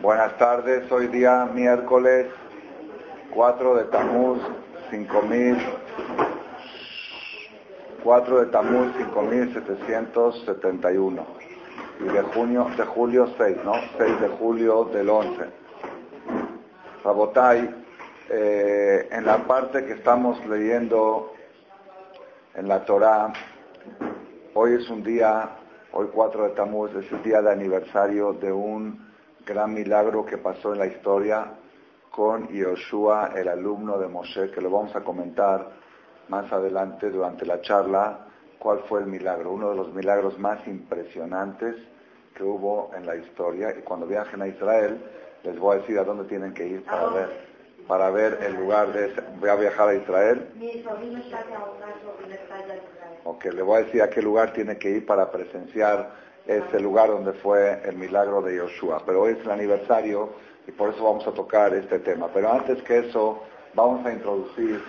Buenas tardes, hoy día miércoles 4 de Tamuz 5000 4 de Tamuz 5771 y de junio de julio 6, ¿no? 6 de julio del 11. Rabotai, eh, en la parte que estamos leyendo en la Torah, hoy es un día, hoy 4 de Tamuz, es el día de aniversario de un gran milagro que pasó en la historia con Yoshua, el alumno de Moshe, que lo vamos a comentar más adelante durante la charla, cuál fue el milagro, uno de los milagros más impresionantes que hubo en la historia. Y cuando viajen a Israel, les voy a decir a dónde tienen que ir para ver, para ver el lugar de ese. Voy a viajar a Israel. Mi sobrino está Ok, le voy a decir a qué lugar tiene que ir para presenciar ese lugar donde fue el milagro de Yoshua. Pero hoy es el aniversario y por eso vamos a tocar este tema. Pero antes que eso, vamos a introducir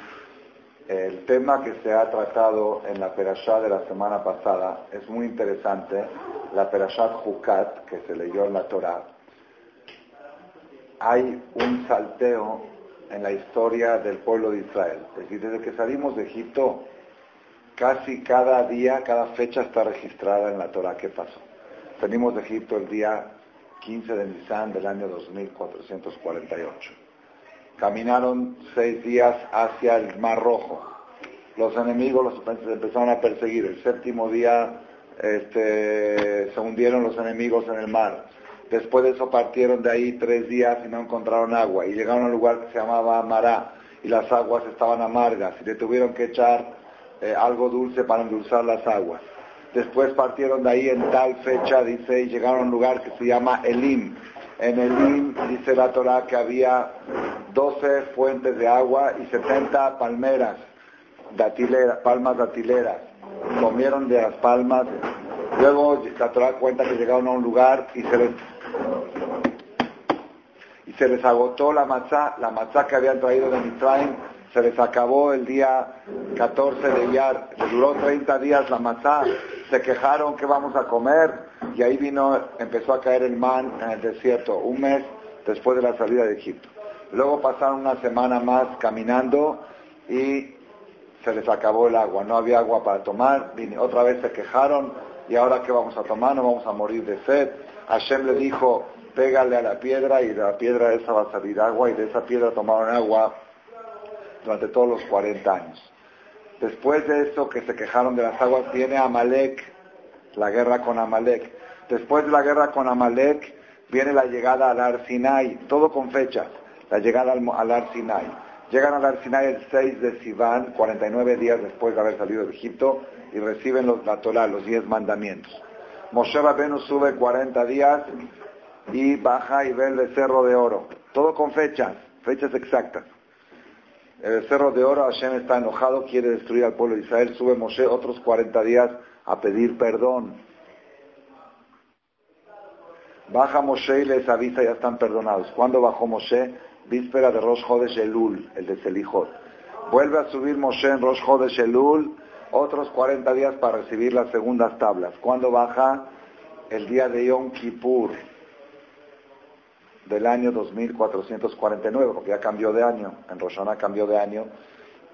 el tema que se ha tratado en la Perashá de la semana pasada. Es muy interesante, la Perashat Hukat, que se leyó en la Torah. Hay un salteo en la historia del pueblo de Israel. Es decir, desde que salimos de Egipto, casi cada día, cada fecha está registrada en la Torah. ¿Qué pasó? Venimos de Egipto el día 15 de Nisan del año 2448. Caminaron seis días hacia el Mar Rojo. Los enemigos los empezaron a perseguir. El séptimo día este, se hundieron los enemigos en el mar. Después de eso partieron de ahí tres días y no encontraron agua. Y llegaron a un lugar que se llamaba Mará. Y las aguas estaban amargas. Y le tuvieron que echar eh, algo dulce para endulzar las aguas. Después partieron de ahí en tal fecha, dice, y llegaron a un lugar que se llama Elim. En Elim dice la Torah que había 12 fuentes de agua y 70 palmeras, palmas datileras. Comieron de las palmas. Luego la Torah cuenta que llegaron a un lugar y se les y se les agotó la matzá, la matzá que habían traído de Mitzrayim se les acabó el día 14 de Iyar, les duró 30 días la matzá, se quejaron que vamos a comer y ahí vino, empezó a caer el man en el desierto, un mes después de la salida de Egipto. Luego pasaron una semana más caminando y se les acabó el agua, no había agua para tomar, otra vez se quejaron y ahora qué vamos a tomar, no vamos a morir de sed. Hashem le dijo, pégale a la piedra y de la piedra esa va a salir agua y de esa piedra tomaron agua durante todos los 40 años. Después de eso que se quejaron de las aguas, viene Amalek, la guerra con Amalek. Después de la guerra con Amalek, viene la llegada al Ar Sinai, todo con fechas, la llegada al, Ar Sinai. Llegan al Ar Sinai el 6 de Sivan, 49 días después de haber salido de Egipto, y reciben los, la Torah, los 10 mandamientos. Moshe Rabenu sube 40 días y baja y ve el becerro de oro. Todo con fechas, fechas exactas. El cerro de oro, Hashem está enojado, quiere destruir al pueblo de Israel. Sube Moshe otros 40 días a pedir perdón. Baja Moshe y les avisa, ya están perdonados. ¿Cuándo bajó Moshe? Víspera de Rosh Hodesh Elul, el de Selijot. Vuelve a subir Moshe en Rosh Hodesh Elul, otros 40 días para recibir las segundas tablas. ¿Cuándo baja? El día de Yom Kippur del año 2449, porque ya cambió de año, en Rosana cambió de año.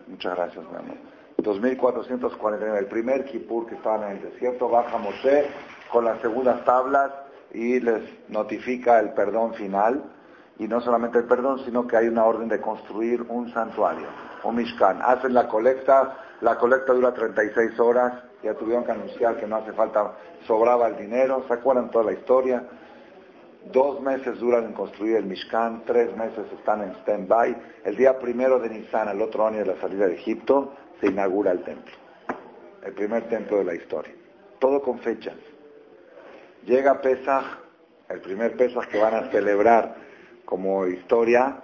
Muchas gracias, mi amor. 2449, el primer Kippur que estaban en el desierto, baja Moshe con las segundas tablas y les notifica el perdón final. Y no solamente el perdón, sino que hay una orden de construir un santuario, un Mishkan. Hacen la colecta, la colecta dura 36 horas, ya tuvieron que anunciar que no hace falta, sobraba el dinero, ¿se acuerdan toda la historia? Dos meses duran en construir el Mishkan, tres meses están en stand-by. El día primero de Nisan, el otro año de la salida de Egipto, se inaugura el templo. El primer templo de la historia. Todo con fechas. Llega Pesach, el primer Pesach que van a celebrar como historia,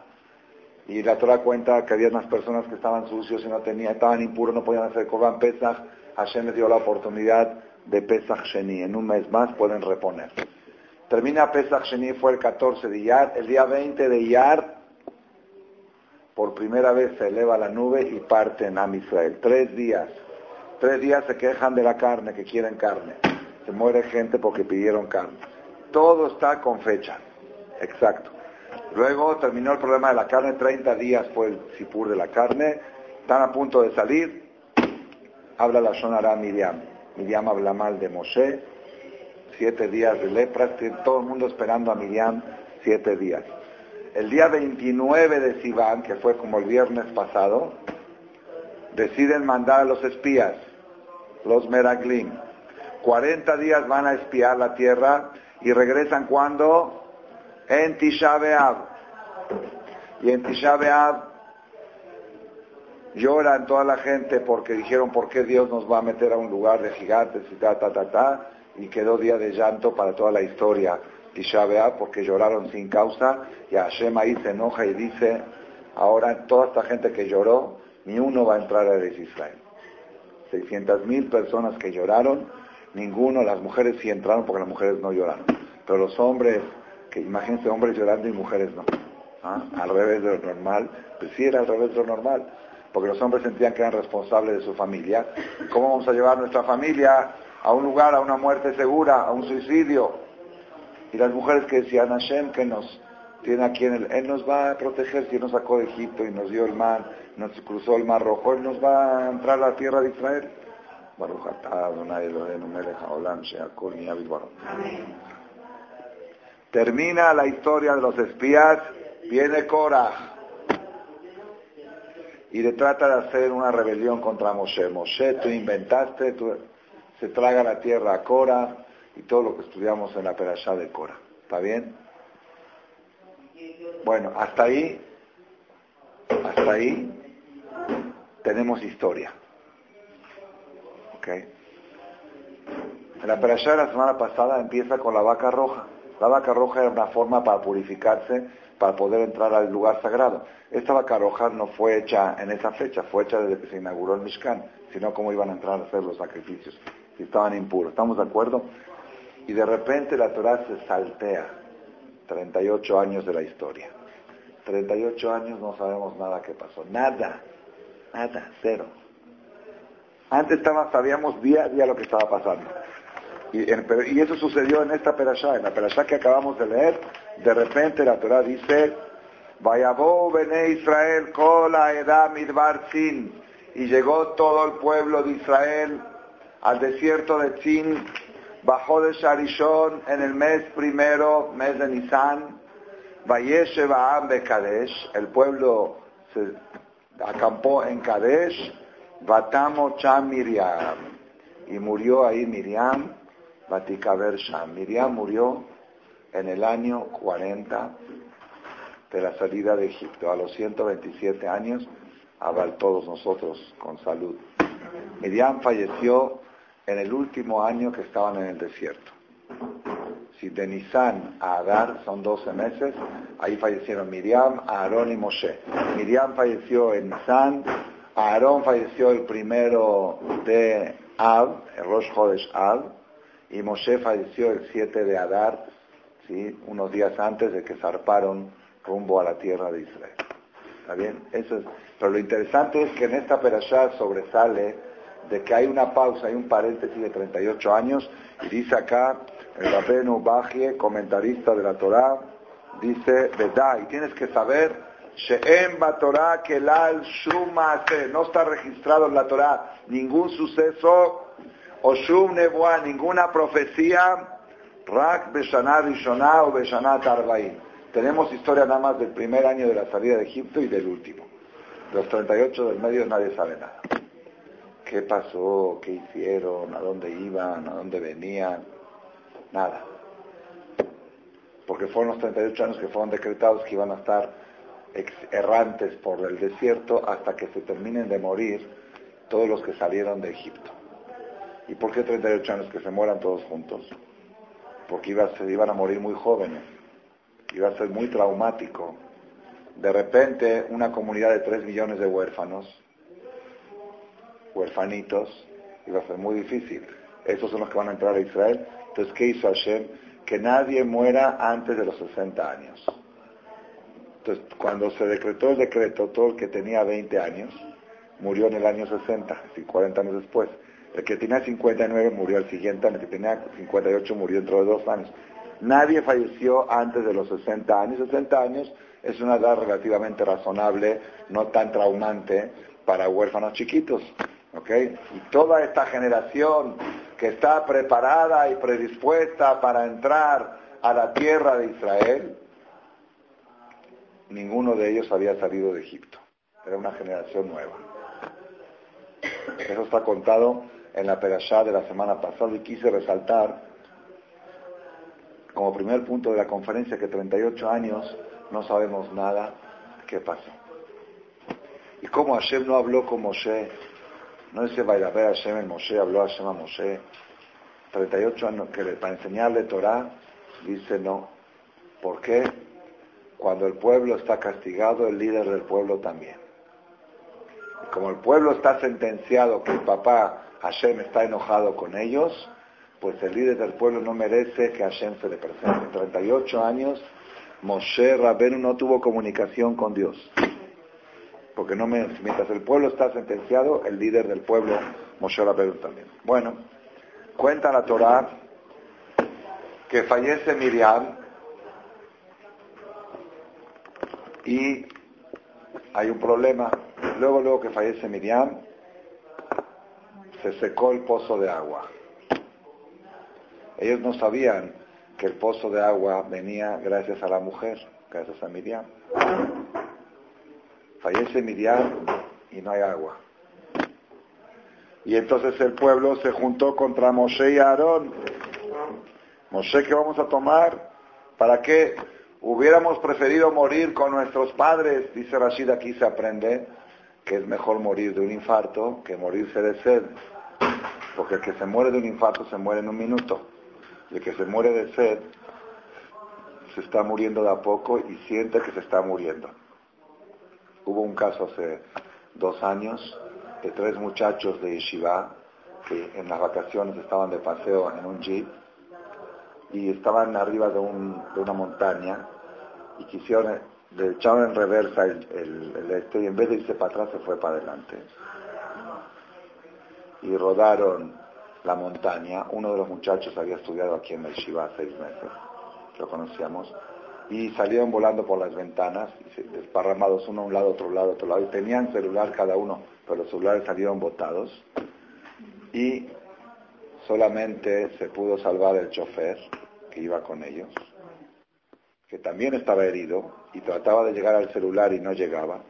y la Torah cuenta que había unas personas que estaban sucios y no tenían, estaban impuros, no podían hacer Corban Pesach. Hashem les dio la oportunidad de Pesach Sheni. En un mes más pueden reponer. Termina Pesach Sheni, fue el 14 de Iyar. El día 20 de Iyar, por primera vez se eleva la nube y parte en. Tres días. Tres días se quejan de la carne, que quieren carne. Se muere gente porque pidieron carne. Todo está con fecha. Exacto. Luego terminó el problema de la carne, 30 días fue el sipur de la carne, están a punto de salir, habla la Shonara Miriam. Miriam habla mal de Moshe, siete días de lepra, todo el mundo esperando a Miriam siete días. El día 29 de Sivan, que fue como el viernes pasado, deciden mandar a los espías, los Meraglim. 40 días van a espiar la tierra y regresan cuando? En Tisha Y en Tisha lloran toda la gente porque dijeron por qué Dios nos va a meter a un lugar de gigantes y ta, ta, ta, ta, y quedó día de llanto para toda la historia. Tisha porque lloraron sin causa, y Hashem ahí se enoja y dice, ahora toda esta gente que lloró, ni uno va a entrar a Israel. 600 mil personas que lloraron, ninguno, las mujeres sí entraron porque las mujeres no lloraron, pero los hombres, que imagínense hombres llorando y mujeres no, ¿ah? al revés de lo normal, pues sí era al revés de lo normal porque los hombres sentían que eran responsables de su familia. ¿Cómo vamos a llevar nuestra familia a un lugar, a una muerte segura, a un suicidio? Y las mujeres que decían, Hashem, que nos tiene aquí en el... Él nos va a proteger si nos sacó de Egipto y nos dio el mar, nos cruzó el mar rojo, Él nos va a entrar a la tierra de Israel. Termina la historia de los espías, viene Korah y le trata de hacer una rebelión contra Moshe. Moshe, tú inventaste, tú, se traga la tierra a Cora y todo lo que estudiamos en la perashá de Cora. ¿Está bien? Bueno, hasta ahí, hasta ahí tenemos historia. ¿Ok? En la perashá de la semana pasada empieza con la vaca roja. La vaca roja era una forma para purificarse para poder entrar al lugar sagrado. Esta vaca roja no fue hecha en esa fecha, fue hecha desde que se inauguró el Mishkan, sino cómo iban a entrar a hacer los sacrificios, si estaban impuros. ¿Estamos de acuerdo? Y de repente la Torah se saltea 38 años de la historia. 38 años no sabemos nada que pasó. Nada. Nada. Cero. Antes estaba, sabíamos día a día lo que estaba pasando. Y, eso sucedió en esta perashá, en la perashá que acabamos de leer. De repente la Torah dice, Vayabó bene Israel kola edad midbar sin. Y llegó todo el pueblo de Israel al desierto de Tzin, bajó de Sharishon en el mes primero, mes de Nisan. Vayeshe Ba'am de Kadesh, el pueblo se acampó en Kadesh, Batamo Cham Miriam. Y murió ahí Miriam, Batikaber Sham. Miriam murió en el año 40 de la salida de Egipto. A los 127 años, a todos nosotros con salud. Miriam falleció en el último año que estaban en el desierto. Si de Nisan a Adar son 12 meses, ahí fallecieron Miriam, Aarón y Moshe. Miriam falleció en Nisan, Aarón falleció el primero de Ab, el Rosh Hodesh Ab, y Moshe falleció el 7 de Adar, ¿sí? unos días antes de que zarparon rumbo a la tierra de Israel. ¿Está bien? Eso es. Pero lo interesante es que en esta perashá sobresale de que hay una pausa, hay un paréntesis de 38 años, y dice acá el Rabenu Bajie, comentarista de la Torá, dice, ¿verdad? Y tienes que saber, She'em Torah Kelal Shumase, no está registrado en la Torá ningún suceso Oshum Nebuah, ninguna profecía, Rak Beshanah Rishonah o Beshanah Tarbaim. Tenemos historia nada más del primer año de la salida de Egipto y del último. Los 38 del medio nadie sabe nada. ¿Qué pasó? ¿Qué hicieron? ¿A dónde iban? ¿A dónde venían? Nada. Porque fueron los 38 años que fueron decretados que iban a estar errantes por el desierto hasta que se terminen de morir todos los que salieron de Egipto. ¿Y por qué 38 años que se mueran todos juntos? Porque iban a morir muy jóvenes, iba a ser muy traumático. De repente, una comunidad de 3 millones de huérfanos, huérfanitos, iba a ser muy difícil. Esos son los que van a entrar a Israel. Entonces, ¿qué hizo Hashem? Que nadie muera antes de los 60 años. Entonces, cuando se decretó el decreto, todo el que tenía 20 años murió en el año 60, así 40 años después. El que tenía 59 murió al siguiente año, el que tenía 58 murió dentro de dos años. Nadie falleció antes de los 60 años. 60 años es una edad relativamente razonable, no tan traumante para huérfanos chiquitos. ¿Ok? Y toda esta generación que está preparada y predispuesta para entrar a la tierra de Israel, ninguno de ellos había salido de Egipto. Era una generación nueva. Eso está contado en la Perashá de la semana pasada y quise resaltar como primer punto de la conferencia que 38 años no sabemos nada qué pasó. Y cómo Hashem no habló con Moshe, no dice a Hashem en Moshe, habló Hashem a Moshe, 38 años que para enseñarle Torah, dice no. ¿Por qué? Cuando el pueblo está castigado, el líder del pueblo también. Como el pueblo está sentenciado que el papá Hashem está enojado con ellos, pues el líder del pueblo no merece que Hashem se le presente. En 38 años, Moshe Rabenu no tuvo comunicación con Dios. Porque mientras el pueblo está sentenciado, el líder del pueblo, Moshe Rabenu también. Bueno, cuenta la Torah que fallece Miriam y hay un problema. Luego, luego que fallece Miriam, se secó el pozo de agua. Ellos no sabían que el pozo de agua venía gracias a la mujer, gracias a Miriam. Fallece Miriam y no hay agua. Y entonces el pueblo se juntó contra Moshe y Aarón. Moshe, ¿qué vamos a tomar? ¿Para qué? Hubiéramos preferido morir con nuestros padres, dice Rashid, aquí se aprende que es mejor morir de un infarto que morirse de sed. Porque el que se muere de un infarto se muere en un minuto. El que se muere de sed se está muriendo de a poco y siente que se está muriendo. Hubo un caso hace dos años de tres muchachos de Yeshiva que en las vacaciones estaban de paseo en un jeep y estaban arriba de, una montaña y quisieron, le echaron en reversa el, este y en vez de irse para atrás se fue para adelante. Y rodaron la montaña. Uno de los muchachos había estudiado aquí en el Shiva seis meses, lo conocíamos, y salieron volando por las ventanas, desparramados uno a un lado, otro lado, otro lado, y tenían celular cada uno, pero los celulares salieron botados, y solamente se pudo salvar el chofer que iba con ellos, que también estaba herido y trataba de llegar al celular y no llegaba,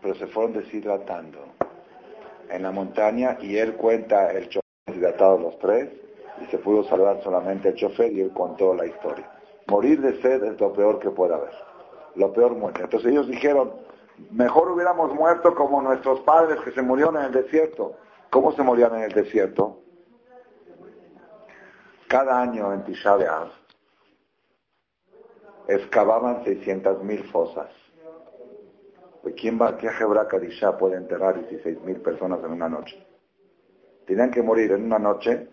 pero se fueron deshidratando en la montaña y él cuenta el chofer deshidratados los tres y se pudo salvar solamente el chofer y él contó la historia. Morir de sed es lo peor que puede haber, lo peor muerte. Entonces ellos dijeron, mejor hubiéramos muerto como nuestros padres que se murieron en el desierto. ¿Cómo se morían en el desierto? Cada año en Tisha excavaban 600.000 fosas. ¿Quién va, qué Hebra Kadisha puede enterrar 16.000 personas en una noche? Tenían que morir en una noche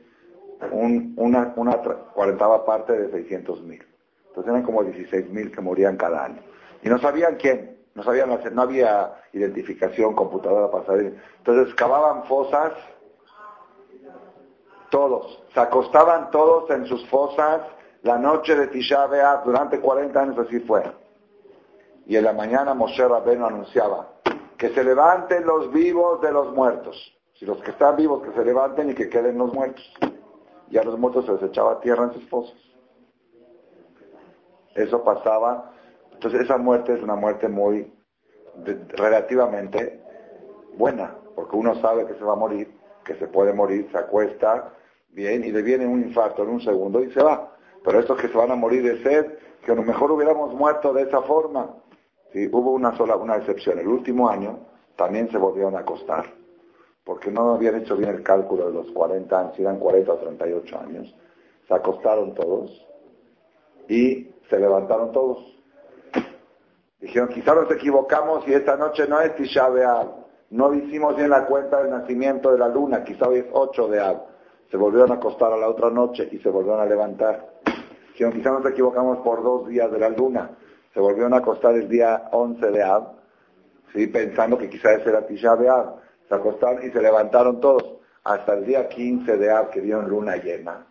una, una cuarentava parte de 600.000. Entonces eran como 16.000 que morían cada año. Y no sabían quién, no sabían hacer, no había identificación, computadora para saber. Entonces excavaban fosas todos, se acostaban todos en sus fosas la noche de Tisha B'Av, durante 40 años así fue. Y en la mañana Moshe Rabbeinu anunciaba que se levanten los vivos de los muertos. Si los que están vivos que se levanten y que queden los muertos. Y a los muertos se les echaba tierra en sus fosas. Eso pasaba. Entonces esa muerte es una muerte muy relativamente buena, porque uno sabe que se va a morir, que se puede morir, se acuesta, bien, y le viene un infarto en un segundo y se va. Pero estos que se van a morir de sed, que a lo mejor hubiéramos muerto de esa forma. Sí, hubo una sola, una excepción. El último año también se volvieron a acostar, porque no habían hecho bien el cálculo de los 40 años, si eran 40 o 38 años. Se acostaron todos y se levantaron todos. Dijeron, quizá nos equivocamos y esta noche no es Tisha B'Av. No hicimos bien la cuenta del nacimiento de la luna, quizá hoy es 8 de Av se volvieron a acostar a la otra noche y se volvieron a levantar. Dijeron, quizá nos equivocamos por dos días de la luna. Se volvieron a acostar el día 11 de Ab, ¿sí? pensando que quizá ese era Tisha Ab. Se acostaron y se levantaron todos. hasta el día 15 de Ab que dieron luna llena.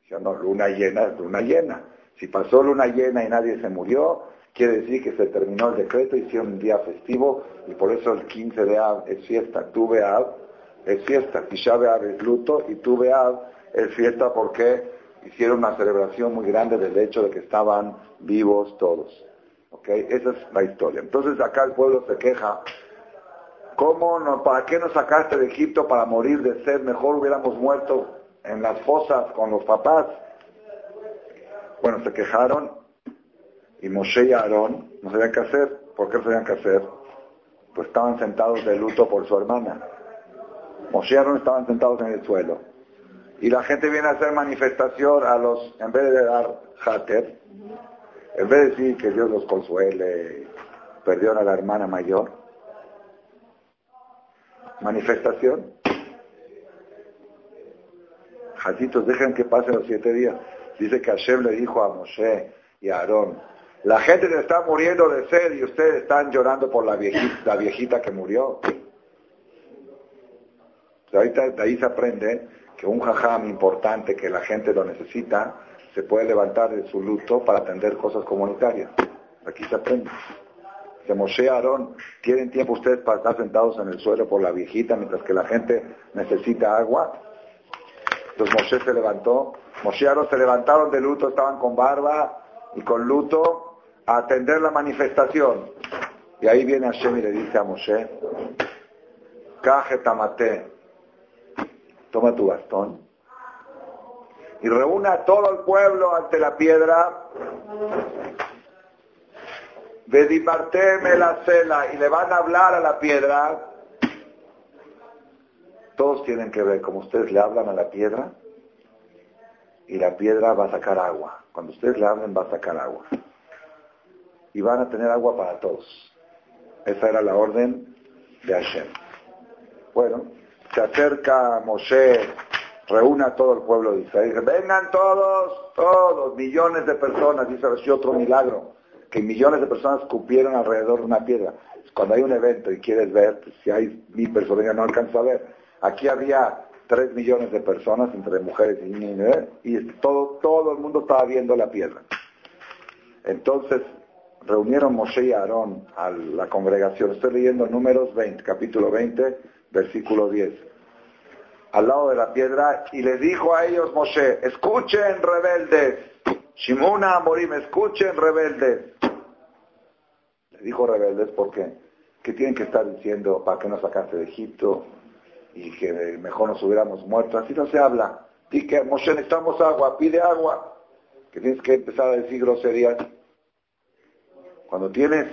Dijeron, no, luna llena es luna llena. Si pasó luna llena y nadie se murió, quiere decir que se terminó el decreto, hicieron un día festivo y por eso el 15 de Ab es fiesta. Tuve Ab es fiesta, Tisha Ab es luto y Tuve Ab es fiesta porque hicieron una celebración muy grande del hecho de que estaban vivos todos. ¿Ok? Esa es la historia. Entonces acá el pueblo se queja. ¿Cómo no, ¿Para qué nos sacaste de Egipto para morir de sed? Mejor hubiéramos muerto en las fosas con los papás. Bueno, se quejaron y Moshe y Aarón no sabían qué hacer. ¿Por qué no sabían qué hacer? Pues estaban sentados de luto por su hermana. Moshe y Aarón estaban sentados en el suelo. Y la gente viene a hacer manifestación a los, en vez de dar hater, en vez de decir que Dios los consuele, perdieron a la hermana mayor, manifestación. Jacitos, dejen que pasen los siete días. Dice que Hashem le dijo a Moshe y a Aarón, la gente le está muriendo de sed y ustedes están llorando por la viejita, que murió. Ahorita de ahí se aprende que un jajam importante que la gente lo necesita, se puede levantar de su luto para atender cosas comunitarias. Aquí se aprende. Se Moshe Aarón, ¿tienen tiempo ustedes para estar sentados en el suelo por la viejita mientras que la gente necesita agua? Entonces Moshe se levantó, Aarón se levantaron de luto, estaban con barba y con luto a atender la manifestación. Y ahí viene Hashem y le dice a Moshe, Caje tamate, toma tu bastón y reúna a todo el pueblo ante la piedra. Vedimarteme la cela y le van a hablar a la piedra. Todos tienen que ver como ustedes le hablan a la piedra y la piedra va a sacar agua. Cuando ustedes le hablen va a sacar agua. Y van a tener agua para todos. Esa era la orden de Hashem. Bueno, se acerca Moshe reúna a todo el pueblo de Israel. Vengan todos, todos, millones de personas, dice así otro milagro, que millones de personas cupieron alrededor de una piedra. Cuando hay un evento y quieres ver, pues, si hay mil personas no alcanzo a ver. Aquí había tres millones de personas entre mujeres y niños, y todo, todo el mundo estaba viendo la piedra. Entonces, reunieron Moshe y Aarón a la congregación. Estoy leyendo números 20, capítulo 20, versículo 10 al lado de la piedra y le dijo a ellos Moshe, escuchen rebeldes, Shimuna Morim, escuchen rebeldes. Le dijo rebeldes porque que tienen que estar diciendo para qué nos sacaste de Egipto y que mejor nos hubiéramos muerto. Así no se habla. Dice que Moshe necesitamos agua, pide agua. Que tienes que empezar a decir groserías. Cuando tienes,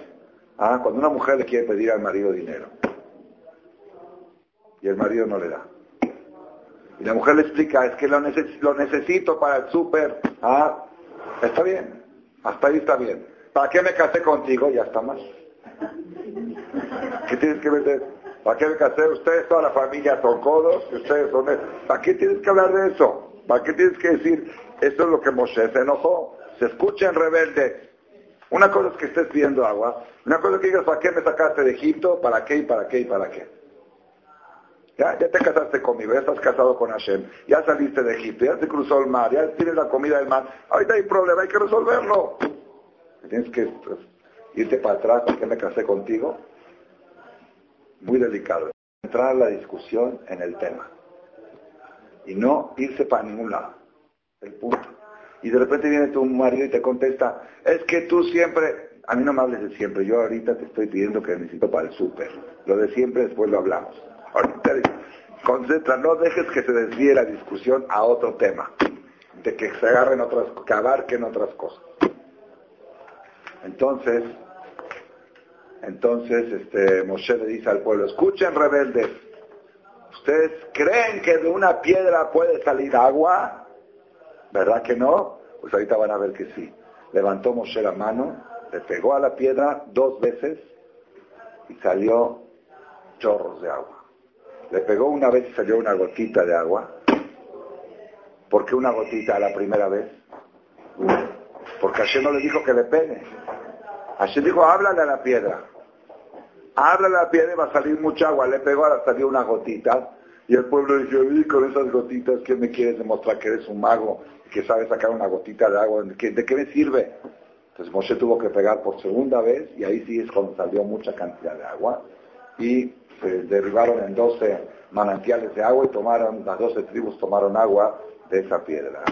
ah, cuando una mujer le quiere pedir al marido dinero y el marido no le da. Y la mujer le explica, es que lo, necesito para el súper. Ah, está bien, hasta ahí está bien. ¿Para qué me casé contigo? Ya está mal. ¿Qué tienes que meter? ¿Para qué me casé? Ustedes, toda la familia son codos, ustedes son... ¿Para qué tienes que hablar de eso? ¿Para qué tienes que decir, esto es lo que Moshe se enojó? Se escuchen rebeldes. Una cosa es que estés pidiendo agua, una cosa es que digas, ¿para qué me sacaste de Egipto? ¿Para qué y para qué y para qué? Ya, te casaste conmigo, ya estás casado con Hashem, ya saliste de Egipto, ya se cruzó el mar, ya tienes la comida del mar. Ahorita hay problema, hay que resolverlo. Tienes que pues, irte para atrás, porque me casé contigo? Muy delicado. Entrar a la discusión en el tema. Y no irse para ningún lado. El punto. Y de repente viene tu marido y te contesta, es que tú siempre, a mí no me hables de siempre, yo ahorita te estoy pidiendo que necesito para el súper. Lo de siempre después lo hablamos. Ahorita concentra, no dejes que se desvíe la discusión a otro tema, de que se agarren otras, que abarquen otras cosas. Entonces, entonces este, Moshe le dice al pueblo, escuchen rebeldes, ¿ustedes creen que de una piedra puede salir agua? ¿Verdad que no? Pues ahorita van a ver que sí. Levantó Moshe la mano, le pegó a la piedra dos veces y salió chorros de agua. Le pegó una vez y salió una gotita de agua. ¿Por qué una gotita la primera vez? Porque Hashem no le dijo que le pegue. Hashem dijo, háblale a la piedra. Háblale a la piedra y va a salir mucha agua. Le pegó, ahora salió una gotita. Y el pueblo dijo, y con esas gotitas, ¿qué me quieres demostrar que eres un mago que sabes sacar una gotita de agua? ¿De qué, ¿De qué me sirve? Entonces Moshe tuvo que pegar por segunda vez y ahí sí es cuando salió mucha cantidad de agua y se derribaron en 12 manantiales de agua y tomaron, las 12 tribus tomaron agua de esa piedra.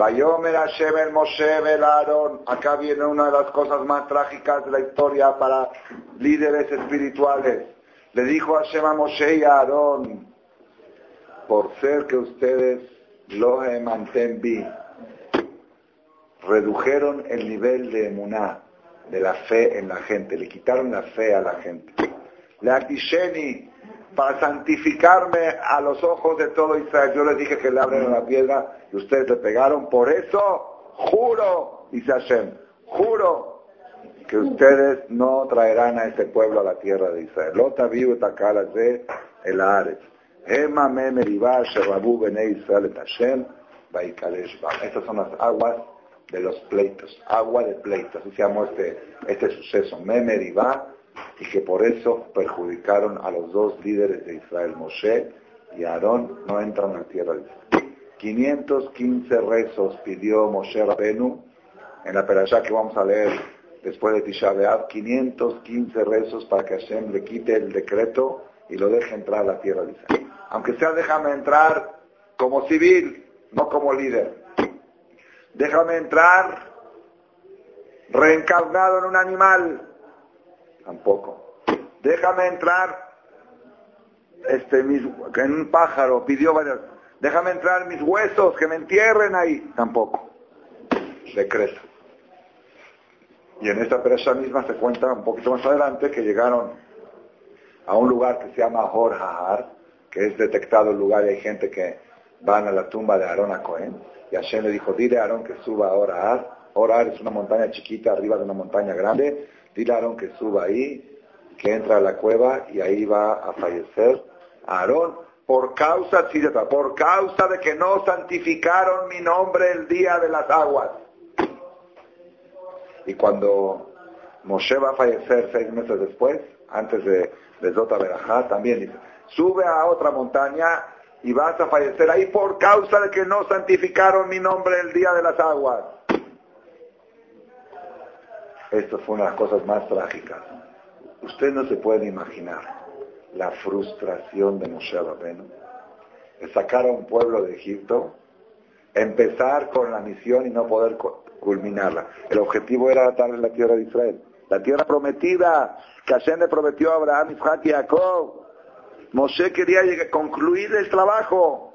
Bayomer Hashem el Moshe velaron. Acá viene una de las cosas más trágicas de la historia para líderes espirituales. Le dijo Hashem a Moshe y a Aarón, por ser que ustedes lo manten redujeron el nivel de emuná, de la fe en la gente, le quitaron la fe a la gente. La Atisheni, para santificarme a los ojos de todo Israel, yo les dije que le abren la piedra y ustedes le pegaron, por eso juro, dice Hashem, juro que ustedes no traerán a este pueblo a la tierra de Israel. Lota vivo de el Ares. Estas son las aguas de los pleitos, agua de pleitos, así se llamó este, este suceso, Memer y que por eso perjudicaron a los dos líderes de Israel, Moshe y Aarón, no entran a la tierra de Israel. 515 rezos pidió Moshe Rabenu en la perashá que vamos a leer después de Tisha B'Av, 515 rezos para que Hashem le quite el decreto y lo deje entrar a la tierra de Israel. Aunque sea déjame entrar como civil, no como líder. Déjame entrar reencarnado en un animal. Tampoco. Déjame entrar este, en un pájaro. Pidió varias. Déjame entrar mis huesos, que me entierren ahí. Tampoco. Decreto. Y en esta presa misma se cuenta un poquito más adelante que llegaron a un lugar que se llama Hor que es detectado el lugar y hay gente que van a la tumba de Aarón a Cohen y Hashem le dijo, dile a Aarón que suba a Ar. Ahora es una montaña chiquita arriba de una montaña grande. Dile que suba ahí, que entra a la cueva y ahí va a fallecer Aarón por causa, por causa de que no santificaron mi nombre el día de las aguas. Y cuando Moshe va a fallecer seis meses después, antes de, de Zota también dice, sube a otra montaña y vas a fallecer ahí por causa de que no santificaron mi nombre el día de las aguas. Esto fue una de las cosas más trágicas. Usted no se puede imaginar la frustración de Moshe Rabbeinu sacar a un pueblo de Egipto, empezar con la misión y no poder culminarla. El objetivo era darle la tierra de Israel, la tierra prometida que Hashem le prometió a Abraham, Isaac y Jacob. Moshe quería concluir el trabajo.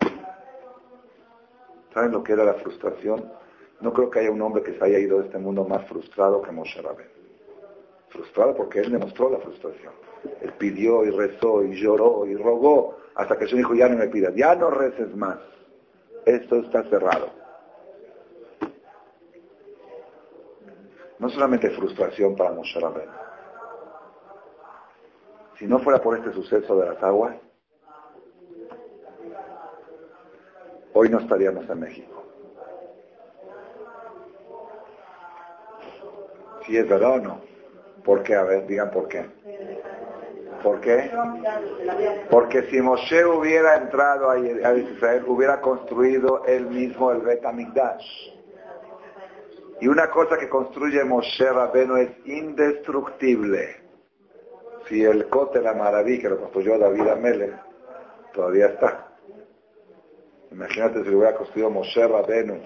¿Saben lo que era la frustración? No creo que haya un hombre que se haya ido de este mundo más frustrado que Moshe Rabén. Frustrado porque él demostró la frustración. Él pidió y rezó y lloró y rogó hasta que Señor dijo, ya no me pidas, ya no reces más. Esto está cerrado. No solamente frustración para Moshe Rabén, si no fuera por este suceso de las aguas, hoy no estaríamos en México. Si es verdad o no. ¿Por qué? A ver, digan por qué. ¿Por qué? Porque si Moshe hubiera entrado a Israel, hubiera construido él mismo el Bet Y una cosa que construye Moshe Rabeno es indestructible. Si el Cote la Maraví, que lo construyó David Amelech, todavía está. Imagínate si lo hubiera construido Moshe Rabenu,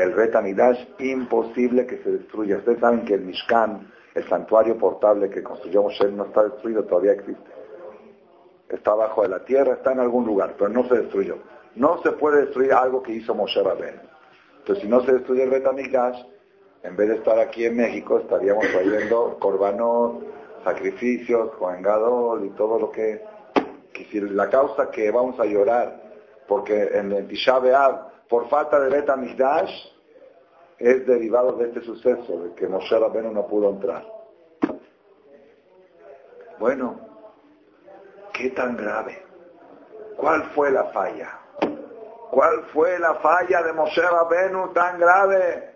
el Betamidash, imposible que se destruya. Ustedes saben que el Mishkan, el santuario portable que construyó Moshe, no está destruido, todavía existe. Está abajo de la tierra, está en algún lugar, pero no se destruyó. No se puede destruir algo que hizo Moshe Rabenu. Entonces, si no se destruye el Betamidash, en vez de estar aquí en México, estaríamos trayendo corbanos sacrificios, Juan Gadol y todo lo que, que la causa que vamos a llorar, porque en el Tisha por falta de Beta Migdash, es derivado de este suceso, de que Moshe Rabbeinu no pudo entrar. Bueno, ¿qué tan grave? ¿Cuál fue la falla? ¿Cuál fue la falla de Moshe Rabbeinu tan grave?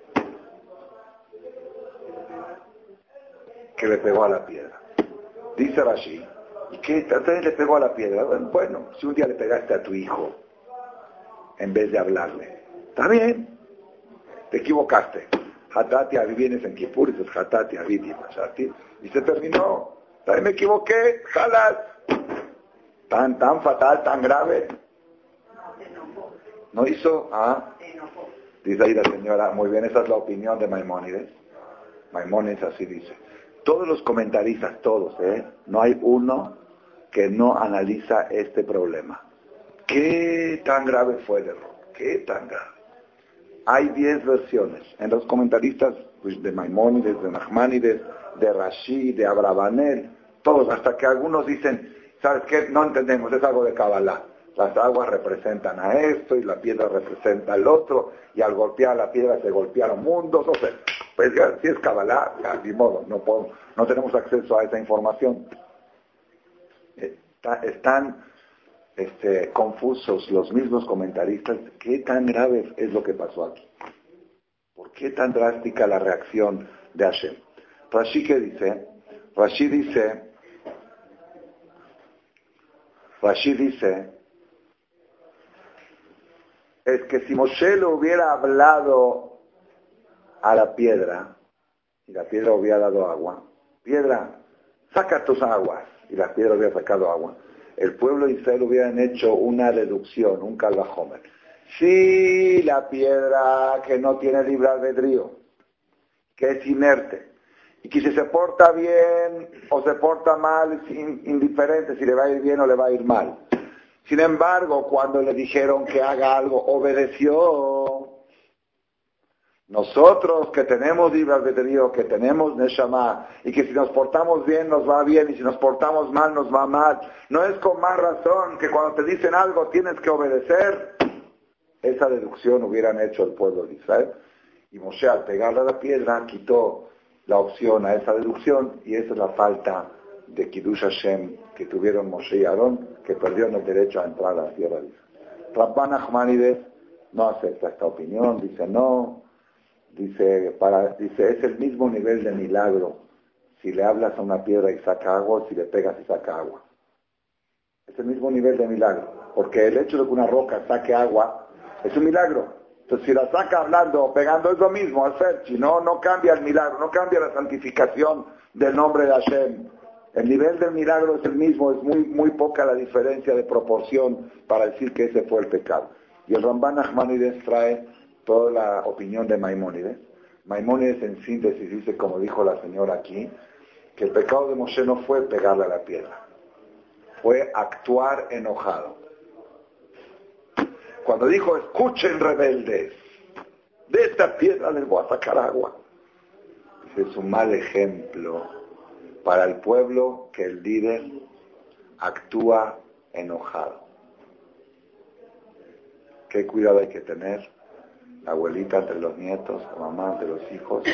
Que le pegó a la piedra. Dice Rashi, y ¿Qué? Entonces le pegó a la piedra. Bueno, si un día le pegaste a tu hijo en vez de hablarle, está bien, te equivocaste. Hatati vienes en Kipur y dices Hatati y se terminó. También me equivoqué, jalas. Tan, tan fatal, tan grave. ¿No hizo? Ah. Dice ahí la señora, muy bien, esa es la opinión de Maimónides. Maimónides así dice. Todos los comentaristas, todos, ¿eh? No hay uno que no analiza este problema. ¿Qué tan grave fue el error? ¿Qué tan grave? Hay diez versiones. En los comentaristas pues, de Maimónides, de Nachmanides, de Rashi, de Abrabanel, todos, hasta que algunos dicen, ¿sabes qué? No entendemos, es algo de Kabbalah. Las aguas representan a esto y la piedra representa al otro, y al golpear la piedra se golpearon mundos, no sé. Pues ya, si es Kabbalah, ya, ni modo, no, no tenemos acceso a esa información están este, confusos los mismos comentaristas. ¿Qué tan grave es lo que pasó aquí? ¿Por qué tan drástica la reacción de Hashem? Rashi ¿qué dice, Rashi dice, Rashi dice, es que si Moshe le hubiera hablado a la piedra, y la piedra hubiera dado agua, piedra, saca tus aguas, y la piedra hubiera sacado agua, el pueblo de Israel hubieran hecho una reducción, un calvajomer. Si la piedra que no tiene libre albedrío, que es inerte, y que si se porta bien o se porta mal, es indiferente si le va a ir bien o le va a ir mal. Sin embargo, cuando le dijeron que haga algo, obedeció. Nosotros que tenemos libre albedrío, que tenemos Neshama, y que si nos portamos bien nos va bien, y si nos portamos mal nos va mal, no es con más razón que cuando te dicen algo tienes que obedecer. Esa deducción hubieran hecho el pueblo de Israel. Y Moshe al pegarle a la piedra quitó la opción a esa deducción, y esa es la falta de Kiddush Hashem que tuvieron Moshe y Aarón, que perdieron el derecho a entrar a la tierra de Israel. Rabban Ahmanides no acepta esta opinión, dice no, Dice, para, dice, es el mismo nivel de milagro si le hablas a una piedra y saca agua, si le pegas y saca agua. Es el mismo nivel de milagro, porque el hecho de que una roca saque agua es un milagro. Entonces, si la saca hablando o pegando es lo mismo, hacer, si no, no cambia el milagro, no cambia la santificación del nombre de Hashem. El nivel del milagro es el mismo, es muy, muy poca la diferencia de proporción para decir que ese fue el pecado. Y el Ramban Ahmanides trae toda la opinión de Maimónides. Maimónides en síntesis dice, como dijo la señora aquí, que el pecado de Moshe no fue pegarle a la piedra, fue actuar enojado. Cuando dijo, escuchen rebeldes, de esta piedra les voy a sacar agua. Es un mal ejemplo para el pueblo que el líder actúa enojado. Qué cuidado hay que tener la abuelita entre los nietos, la mamá entre los hijos.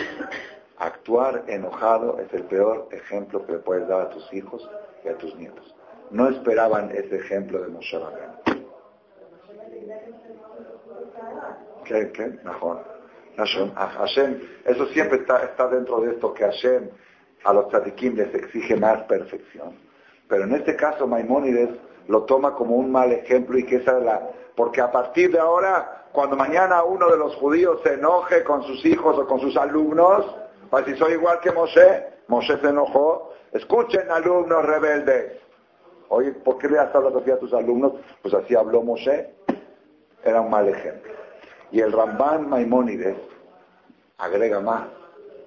Actuar enojado es el peor ejemplo que le puedes dar a tus hijos y a tus nietos. No esperaban ese ejemplo de Moshe Rabbeinu. ¿Qué? ¿Qué? Mejor. Hashem, eso siempre está, está dentro de esto que Hashem a los tzadikim les exige más perfección. Pero en este caso Maimónides lo toma como un mal ejemplo y que esa es la... Porque a partir de ahora cuando mañana uno de los judíos se enoje con sus hijos o con sus alumnos, pues si soy igual que Moshe, Moshe se enojó, escuchen alumnos rebeldes. Oye, ¿por qué le has hablado así a tus alumnos? Pues así habló Moshe. Era un mal ejemplo. Y el Ramban Maimónides agrega más.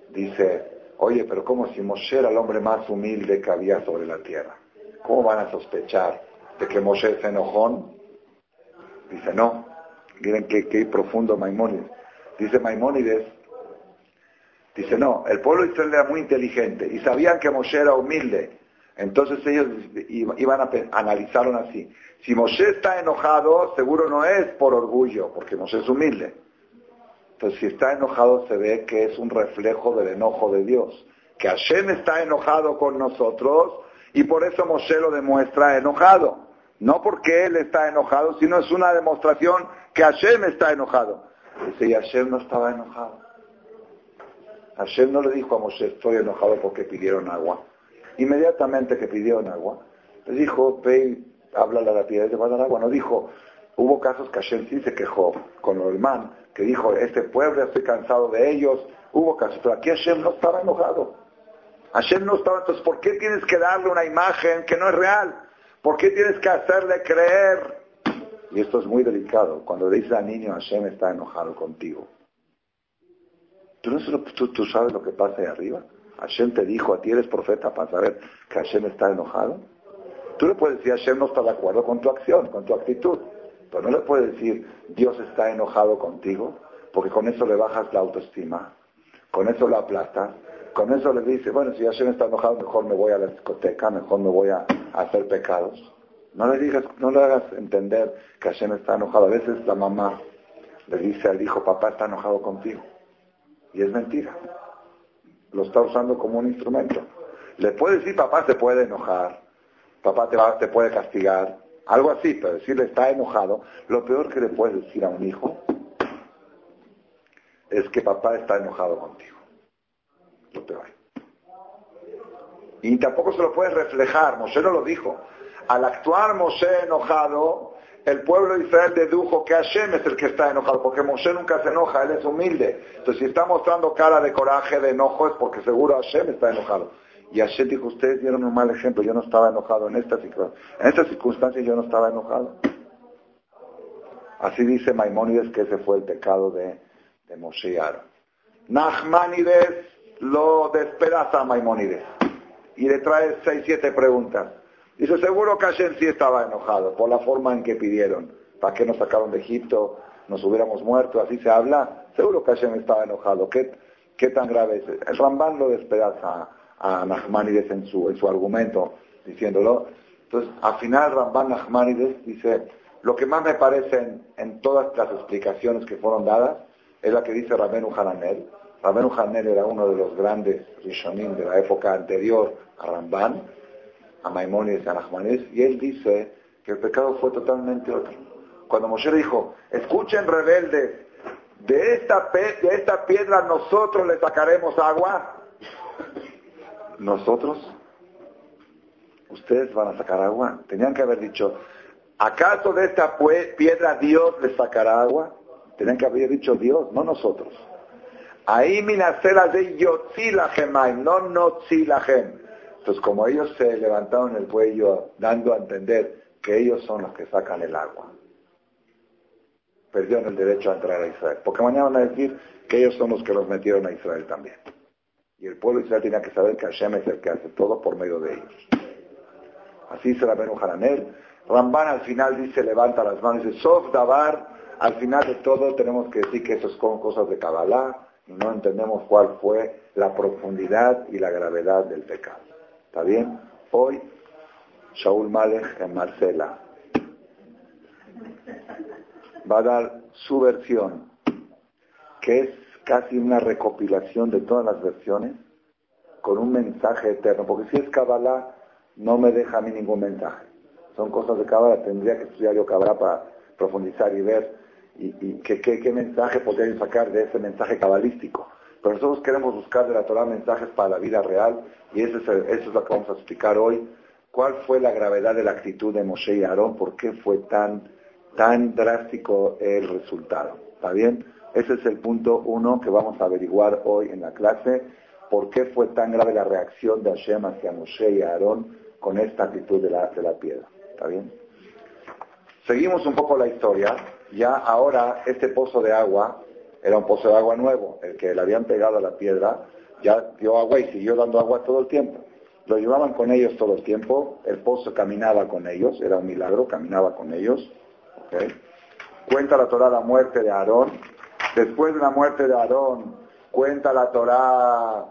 Dice, oye, pero ¿cómo si Moshe era el hombre más humilde que había sobre la tierra? ¿Cómo van a sospechar que Moshe es enojón? Dice, no, Miren qué, profundo Maimónides. Dice Maimónides, dice, no, el pueblo de Israel era muy inteligente y sabían que Moshe era humilde. Entonces ellos iban a analizaron así. Si Moshe está enojado, seguro no es por orgullo, porque Moshe es humilde. Entonces si está enojado se ve que es un reflejo del enojo de Dios. Que Hashem está enojado con nosotros y por eso Moshe lo demuestra enojado. No porque él está enojado, sino es una demostración que Hashem está enojado. Dice, y Hashem no estaba enojado. Hashem no le dijo a Moshe, estoy enojado porque pidieron agua. Inmediatamente que pidieron agua, Le dijo, ve, habla a la piedra y te va a dar agua. No dijo, hubo casos que Hashem sí se quejó con el man, que dijo, este pueblo estoy cansado de ellos. Hubo casos, pero aquí Hashem no estaba enojado. Hashem no estaba, entonces, ¿por qué tienes que darle una imagen que no es real? ¿Por qué tienes que hacerle creer? Y esto es muy delicado. Cuando le dices al niño, Hashem está enojado contigo. ¿Tú, no tú, tú sabes lo que pasa ahí arriba? Hashem te dijo, a ti eres profeta para saber que Hashem está enojado. Tú le puedes decir, Hashem no está de acuerdo con tu acción, con tu actitud. Pero no le puedes decir, Dios está enojado contigo, porque con eso le bajas la autoestima, con eso lo aplastas, con eso le dice, bueno, si Hashem está enojado, mejor me voy a la discoteca, mejor me voy a, hacer pecados. No le digas, no le hagas entender que Hashem está enojado. A veces la mamá le dice al hijo, papá está enojado contigo. Y es mentira. Lo está usando como un instrumento. Le puede decir, papá se puede enojar, papá te, te puede castigar, algo así, pero decirle está enojado. Lo peor que le puedes decir a un hijo es que papá está enojado contigo peor. Y tampoco se lo puede reflejar, Moshe no lo dijo. Al actuar Moshe enojado, el pueblo de Israel dedujo que Hashem es el que está enojado, porque Moshe nunca se enoja, él es humilde. Entonces, si está mostrando cara de coraje, de enojo, es porque seguro Hashem está enojado. Y Hashem dijo, ustedes dieron un mal ejemplo, yo no estaba enojado en esta circunstancia. En esta circunstancia yo no estaba enojado. Así dice Maimónides que ese fue el pecado de, de Moshe y Aaron. Nachmanides lo despedaza a Maimónides y le trae seis, siete preguntas. Dice, seguro que Hashem sí estaba enojado por la forma en que pidieron. ¿Para qué nos sacaron de Egipto? Nos hubiéramos muerto, así se habla. Seguro que Hashem estaba enojado. ¿Qué, qué tan grave es? El Ramban lo despedaza a Nachmanides en su, en su argumento, diciéndolo. Entonces, al final Ramban Nachmanides dice, lo que más me parece en, todas las explicaciones que fueron dadas es la que dice Rabenu Hananel, Rabenu Hanel era uno de los grandes Rishonim de la época anterior a Ramban, a Maimónides y a Nachmanides, y él dice que el pecado fue totalmente otro. Cuando Moshe dijo, escuchen rebeldes, de esta, de esta piedra nosotros le sacaremos agua, nosotros, ustedes van a sacar agua, tenían que haber dicho, ¿acaso de esta piedra Dios le sacará agua? Tenían que haber dicho Dios, no nosotros. Ahí minacela de Yotzilahemay, no Notzilahem. Entonces, como ellos se levantaron el cuello dando a entender que ellos son los que sacan el agua, perdieron el derecho a entrar a Israel. Porque mañana van a decir que ellos son los que los metieron a Israel también. Y el pueblo de Israel tenía que saber que Hashem es el que hace todo por medio de ellos. Así se la ven Haranel. Ramban al final dice, levanta las manos y dice, Sof Dabar, al final de todo tenemos que decir que eso es como cosas de Kabbalah, no entendemos cuál fue la profundidad y la gravedad del pecado. ¿Está bien? Hoy, Shaul Malek en Marcela va a dar su versión, que es casi una recopilación de todas las versiones, con un mensaje eterno, porque si es Kabbalah, no me deja a mí ningún mensaje. Son cosas de Kabbalah, tendría que estudiar yo Kabbalah para profundizar y ver y, qué, mensaje podrían sacar de ese mensaje cabalístico. Pero nosotros queremos buscar de la Torah mensajes para la vida real y eso es, eso es lo que vamos a explicar hoy. ¿Cuál fue la gravedad de la actitud de Moshe y Aarón? ¿Por qué fue tan, tan drástico el resultado? ¿Está bien? Ese es el punto uno que vamos a averiguar hoy en la clase. ¿Por qué fue tan grave la reacción de Hashem hacia Moshe y Aarón con esta actitud de la, de la piedra? ¿Está bien? Seguimos un poco la historia ya ahora este pozo de agua era un pozo de agua nuevo, el que le habían pegado a la piedra, ya dio agua y siguió dando agua todo el tiempo. Lo llevaban con ellos todo el tiempo, el pozo caminaba con ellos, era un milagro, caminaba con ellos. Cuenta la Torah la muerte de Aarón. Después de la muerte de Aarón, cuenta la Torah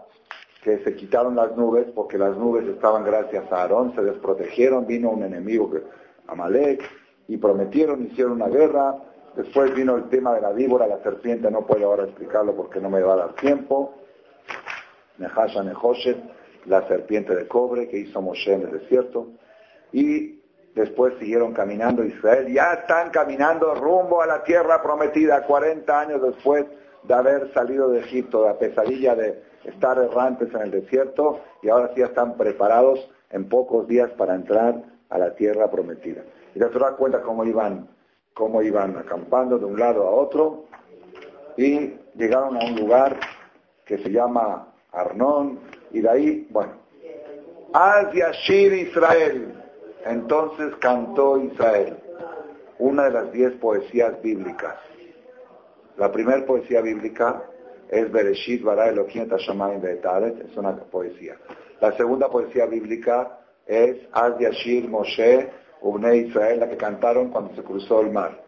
que se quitaron las nubes, porque las nubes estaban gracias a Aarón, se desprotegieron, vino un enemigo, Amalek, y prometieron, hicieron una guerra, Después vino el tema de la víbora, la serpiente, no puedo ahora explicarlo porque no me va a dar tiempo. Nehasha Nehoshet, la serpiente de cobre que hizo Moshe en el desierto. Y después siguieron caminando Israel. Ya están caminando rumbo a la tierra prometida, 40 años después de haber salido de Egipto, de la pesadilla de estar errantes en el desierto. Y ahora sí están preparados en pocos días para entrar a la tierra prometida. Y la Torah cuenta cómo iban, cómo iban acampando de un lado a otro y llegaron a un lugar que se llama Arnón y de ahí, bueno, Az Yashir Israel. Entonces cantó Israel, una de las diez poesías bíblicas. La primera poesía bíblica es Bereshit Bara Elohim Tashamayim Be'etaret, es una poesía. La segunda poesía bíblica es Az Yashir Moshe Ubne Israel, la que cantaron cuando se cruzó el mar.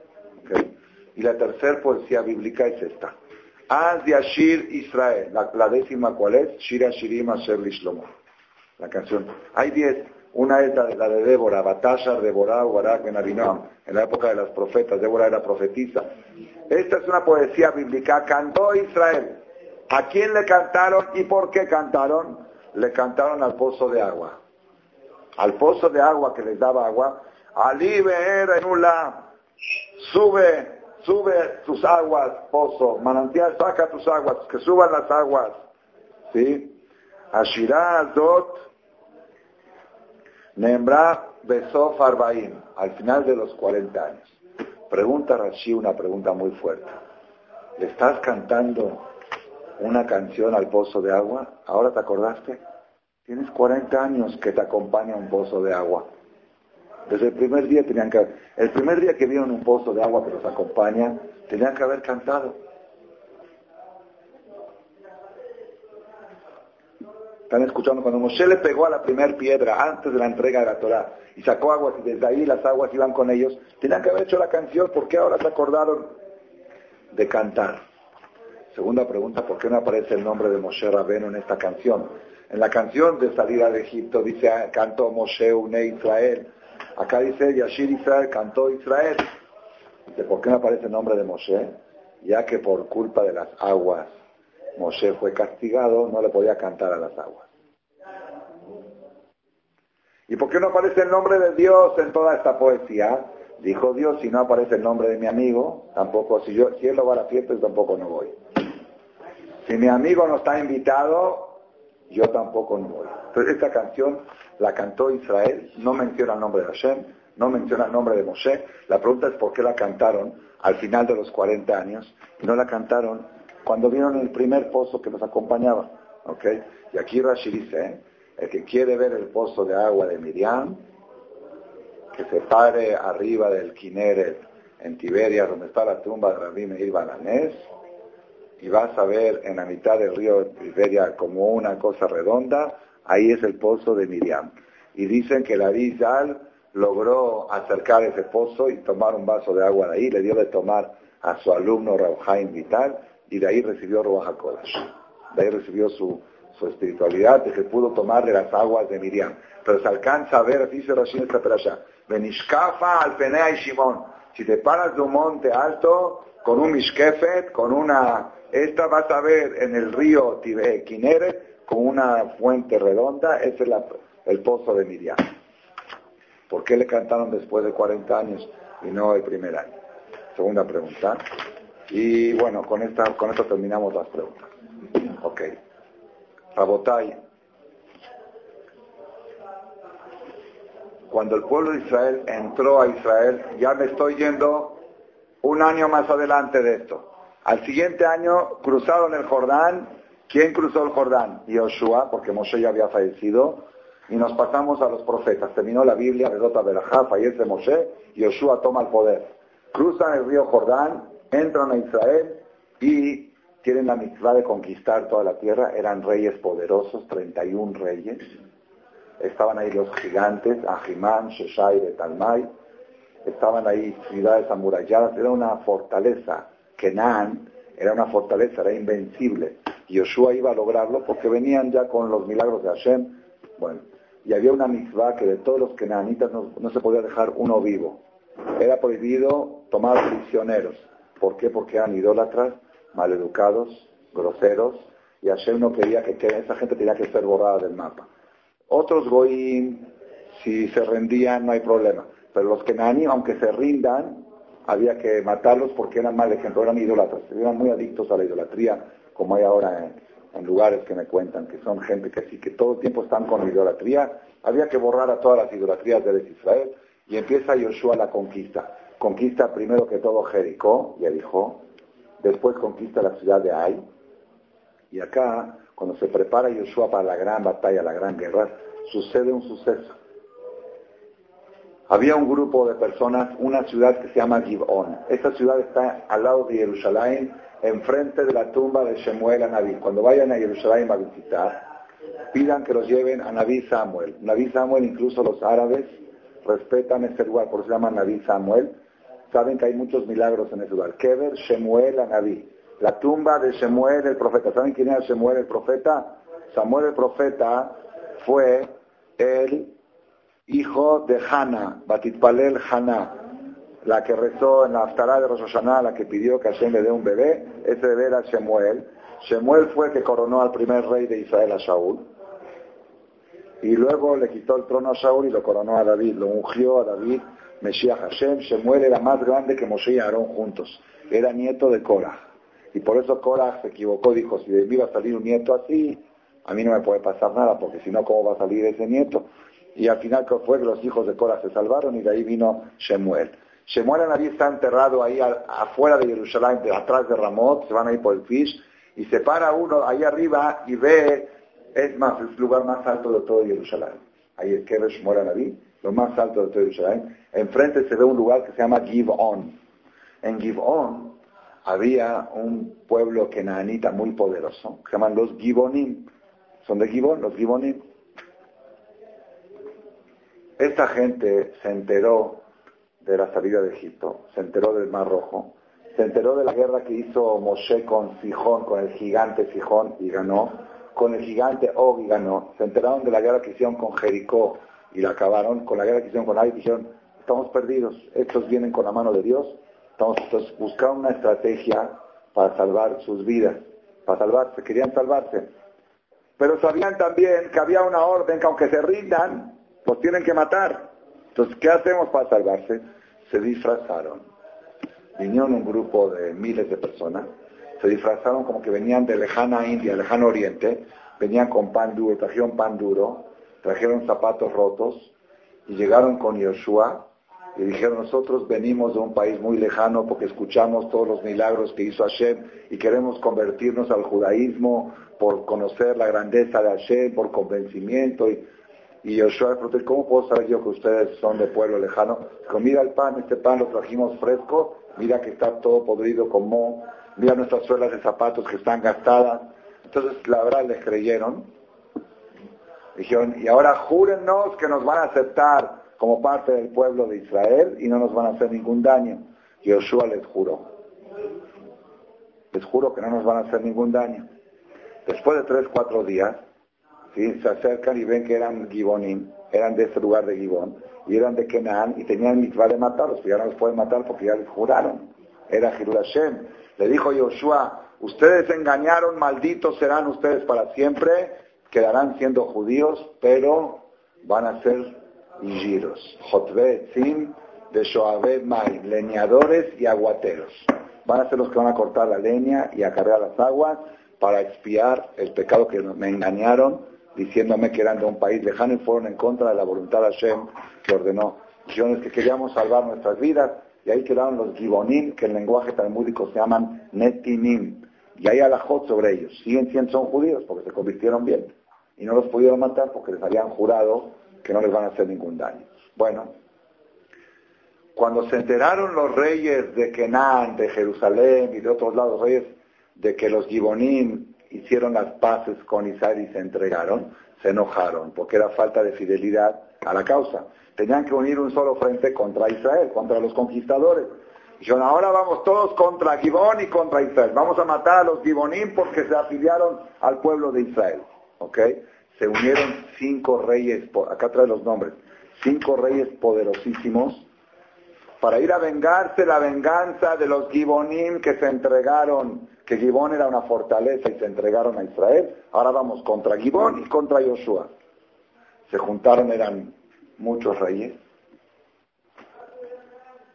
Y la tercera poesía bíblica es esta. Az Yashir Israel, la, décima cuál es? Shira Shirim Asher Lishlomo. La canción. Hay diez. Una es la, de Débora, Batasha, Débora, Barak, Ben en la época de las profetas. Débora era profetisa. Esta es una poesía bíblica. Cantó Israel. ¿A quién le cantaron y por qué cantaron? Le cantaron al pozo de agua. Al pozo de agua que les daba agua. Ali en Enula. Sube, sube tus aguas, pozo. Manantial, saca tus aguas. Que suban las aguas. ¿Sí? Ashirah Dot Nembra Besof Arbaim, al final de los 40 años. Pregunta Rashi una pregunta muy fuerte. ¿Le estás cantando una canción al pozo de agua? ¿Ahora te acordaste? Tienes 40 años que te acompaña un pozo de agua. Desde el primer día tenían que el primer día que vieron un pozo de agua que los acompaña, tenían que haber cantado. Están escuchando cuando Moshe le pegó a la primera piedra antes de la entrega de la Torah y sacó aguas y desde ahí las aguas iban con ellos, tenían que haber hecho la canción, ¿por qué ahora se acordaron de cantar? Segunda pregunta, ¿por qué no aparece el nombre de Moshe Rabeno en esta canción? En la canción de salida de Egipto dice, cantó Moshe une Israel. Acá dice, Yashir Israel cantó Israel. ¿por qué no aparece el nombre de Moshe? Ya que por culpa de las aguas Moshe fue castigado, no le podía cantar a las aguas. ¿Y por qué no aparece el nombre de Dios en toda esta poesía? Dijo Dios, si no aparece el nombre de mi amigo, tampoco, si, yo, si él lo va a la fiesta, tampoco no voy. Si mi amigo no está invitado, yo tampoco no voy. Entonces esta canción la cantó Israel, no menciona el nombre de Hashem, no menciona el nombre de Moshe. La pregunta es por qué la cantaron al final de los 40 años y no la cantaron cuando vieron el primer pozo que nos acompañaba. ¿ok? Y aquí Rashi dice, ¿eh? el que quiere ver el pozo de agua de Miriam, que se pare arriba del Kineret en Tiberia, donde está la tumba de Rabbi Meir Balanés, y vas a ver en la mitad del río Tiberia como una cosa redonda, ahí es el pozo de Miriam. Y dicen que la Rizal logró acercar ese pozo y tomar un vaso de agua de ahí, le dio de tomar a su alumno Rauhaim Vital, y de ahí recibió Ruach. De ahí recibió su, su espiritualidad, de que pudo tomar de las aguas de Miriam. Pero se alcanza a ver, dice Rashi en esta perasha, Benishkafa al Penea y Shimon. Si te paras de un monte alto, con un mishkefet, con una, esta vas a ver en el río Kineret, con una fuente redonda, ese es el pozo de Miriam. ¿Por qué le cantaron después de 40 años y no el primer año? Segunda pregunta. Y bueno, con, con esto terminamos las preguntas. Ok. Rabotai. Cuando el pueblo de Israel entró a Israel, ya me estoy yendo un año más adelante de esto. Al siguiente año cruzaron el Jordán. ¿Quién cruzó el Jordán? Yoshua, porque Moshe ya había fallecido. Y nos pasamos a los profetas. Terminó la Biblia, Redota Belajá, fallece Moshe. Yoshua toma el poder. Cruzan el río Jordán entran a Israel y tienen la mitzvah de conquistar toda la tierra. Eran reyes poderosos, 31 reyes. Estaban ahí los gigantes, Ahimán, Sheshai, Betalmai. Estaban ahí ciudades amuralladas. Era una fortaleza. Kenan era una fortaleza, era invencible. Y Yoshua iba a lograrlo porque venían ya con los milagros de Hashem. Bueno, y había una mitzvah que de todos los kenanitas no, no se podía dejar uno vivo. Era prohibido tomar prisioneros. ¿Por qué? Porque eran idólatras, maleducados, groseros, y Hashem no quería que, esa gente tenía que ser borrada del mapa. Otros goyim, si se rendían, no hay problema. Pero los que aunque se rindan, había que matarlos porque eran mal ejemplo, eran idólatras, eran muy adictos a la idolatría, como hay ahora en lugares que me cuentan que son gente que sí, que todo el tiempo están con idolatría, había que borrar a todas las idolatrías de Israel y empieza Yoshua la conquista. Conquista primero que todo Jericó, ya dijo, después conquista la ciudad de Ai, y acá, cuando se prepara Yoshua para la gran batalla, la gran guerra, sucede un suceso. Había un grupo de personas, una ciudad que se llama Givon. Esta ciudad está al lado de Jerusalén, enfrente de la tumba de Shemuel a. Cuando vayan a Jerusalén a visitar, pidan que los lleven a Naví Samuel. Naví Samuel, incluso los árabes respetan ese lugar, por eso se llama Naví Samuel. Saben que hay muchos milagros en ese lugar. Kever Shemuel a. La tumba de Shemuel el profeta. ¿Saben quién era Shemuel el profeta? Samuel el profeta fue el hijo de Hannah, Batitpalel Hannah, la que rezó en la Aftará de Rosh la que pidió que Hashem le dé un bebé, ese bebé era Shemuel. Shemuel fue el que coronó al primer rey de Israel, a Shaul. Y luego le quitó el trono a Shaul y lo coronó a David, lo ungió a David, Mesías Hashem. Shemuel era más grande que Moshe y Aarón juntos. Era nieto de Korah. Y por eso Korah se equivocó, dijo, si de mí va a salir un nieto así, a mí no me puede pasar nada, porque si no, ¿cómo va a salir ese nieto? Y al final fue que los hijos de Korah se salvaron y de ahí vino Shemuel. Shemuel Naví está enterrado ahí afuera de Jerusalén, de atrás de Ramot, se van a ir por el Fish, y se para uno ahí arriba y ve, es más, el lugar más alto de todo Jerusalén. Ahí es que Shemuel Naví, lo más alto de todo Jerusalén. Enfrente se ve un lugar que se llama Givon. En Givon había un pueblo kenanita muy poderoso, que se llaman los Givonim. Son de Givon, los Givonim. Esta gente se enteró de la salida de Egipto, se enteró del Mar Rojo, se enteró de la guerra que hizo Moshe con Sijón, con el gigante Sijón y ganó, con el gigante Og y ganó, se enteraron de la guerra que hicieron con Jericó y la acabaron, con la guerra que hicieron con Ai, dijeron, estamos perdidos, estos vienen con la mano de Dios, entonces buscaron una estrategia para salvar sus vidas, para salvarse, querían salvarse. Pero sabían también que había una orden que aunque se rindan, los tienen que matar. Entonces, ¿qué hacemos para salvarse? Se disfrazaron. Vinieron un grupo de miles de personas, se disfrazaron como que venían de lejana India, lejano Oriente, venían con pan duro, trajeron pan duro, trajeron zapatos rotos y llegaron con Yoshua y dijeron nosotros venimos de un país muy lejano porque escuchamos todos los milagros que hizo Hashem y queremos convertirnos al judaísmo por conocer la grandeza de Hashem, por convencimiento y y Yoshua le ¿cómo puedo saber yo que ustedes son de pueblo lejano? Dijo, mira el pan, este pan lo trajimos fresco, mira que está todo podrido con moho, mira nuestras suelas de zapatos que están gastadas. Entonces, la verdad, les creyeron. Dijeron, y ahora júrennos que nos van a aceptar como parte del pueblo de Israel y no nos van a hacer ningún daño. Y Yoshua les juró. Les juro que no nos van a hacer ningún daño. Después de tres, cuatro días, se acercan y ven que eran Gibonim, eran de ese lugar de Gibón, y eran de Kenan, y tenían mitzvah de matarlos, pero ya no los pueden matar porque ya les juraron. Era Jirul. Le dijo Yoshua, ustedes engañaron, malditos serán ustedes para siempre, quedarán siendo judíos, pero van a ser giros, Jotve, Tzim, de Shoabe Mai, leñadores y aguateros. Van a ser los que van a cortar la leña y a cargar las aguas para expiar el pecado que me engañaron diciéndome que eran de un país lejano y fueron en contra de la voluntad de Hashem que ordenó. Dijeron que queríamos salvar nuestras vidas y ahí quedaron los gibonim, que en lenguaje talmúdico se llaman netinim. Y hay alajot sobre ellos. Siguen siendo son judíos porque se convirtieron bien. Y no los pudieron matar porque les habían jurado que no les van a hacer ningún daño. Bueno, cuando se enteraron los reyes de Kenan, de Jerusalén y de otros lados, reyes, de que los gibonim hicieron las paces con Israel y se entregaron, se enojaron, porque era falta de fidelidad a la causa. Tenían que unir un solo frente contra Israel, contra los conquistadores. Dijeron, ahora vamos todos contra Gibón y contra Israel. Vamos a matar a los Gibonim porque se afiliaron al pueblo de Israel. ¿Ok? Se unieron cinco reyes, acá trae los nombres, cinco reyes poderosísimos para ir a vengarse la venganza de los Gibonim que se entregaron que Gibón era una fortaleza y se entregaron a Israel, ahora vamos contra Gibón y contra Josué. Se juntaron, eran muchos reyes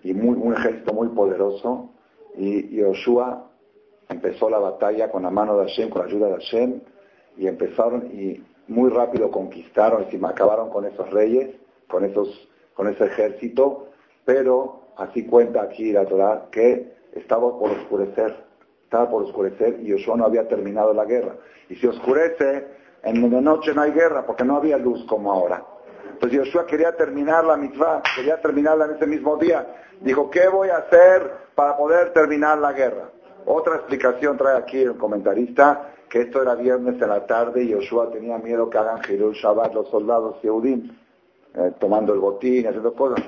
y un ejército muy poderoso. Y Josué empezó la batalla con la mano de Hashem, con la ayuda de Hashem, y empezaron y muy rápido conquistaron, y acabaron con esos reyes, con, esos, con ese ejército, pero así cuenta aquí la Torah que estaba por oscurecer, estaba por oscurecer y Yoshua no había terminado la guerra. Y si oscurece, en la noche no hay guerra porque no había luz como ahora. Entonces Yoshua quería terminar la mitzvah, quería terminarla en ese mismo día. Dijo, ¿qué voy a hacer para poder terminar la guerra? Otra explicación trae aquí el comentarista, que esto era viernes en la tarde y Yoshua tenía miedo que hagan Jirul Shabbat los soldados Yehudim, eh, tomando el botín, haciendo cosas.